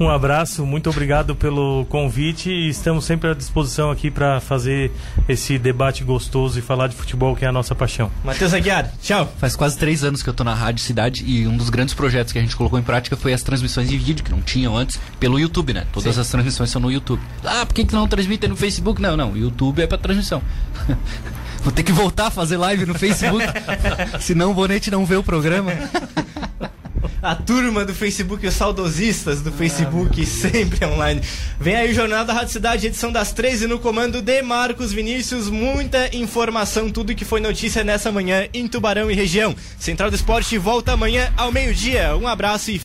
Um abraço, muito obrigado pelo convite e estamos sempre à disposição aqui para fazer esse debate gostoso e falar de futebol, que é a nossa paixão. Matheus Aguiar, tchau. Faz quase três anos que eu tô na Rádio Cidade e um dos grandes projetos que a gente colocou em prática foi as transmissões em vídeo, que não tinham antes, pelo YouTube, né? Todas as transmissões são no YouTube. Ah, por que, que não transmite no Facebook? Não, não, o YouTube é pra transmissão. Vou ter que voltar a fazer live no Facebook, senão o Bonete não vê o programa. A turma do Facebook, os saudosistas do Facebook, sempre online. Vem aí o Jornal da Rádio Cidade, edição das 13, no comando de Marcos Vinícius. Muita informação, tudo que foi notícia nessa manhã em Tubarão e região. Central do Esporte volta amanhã ao meio-dia. Um abraço e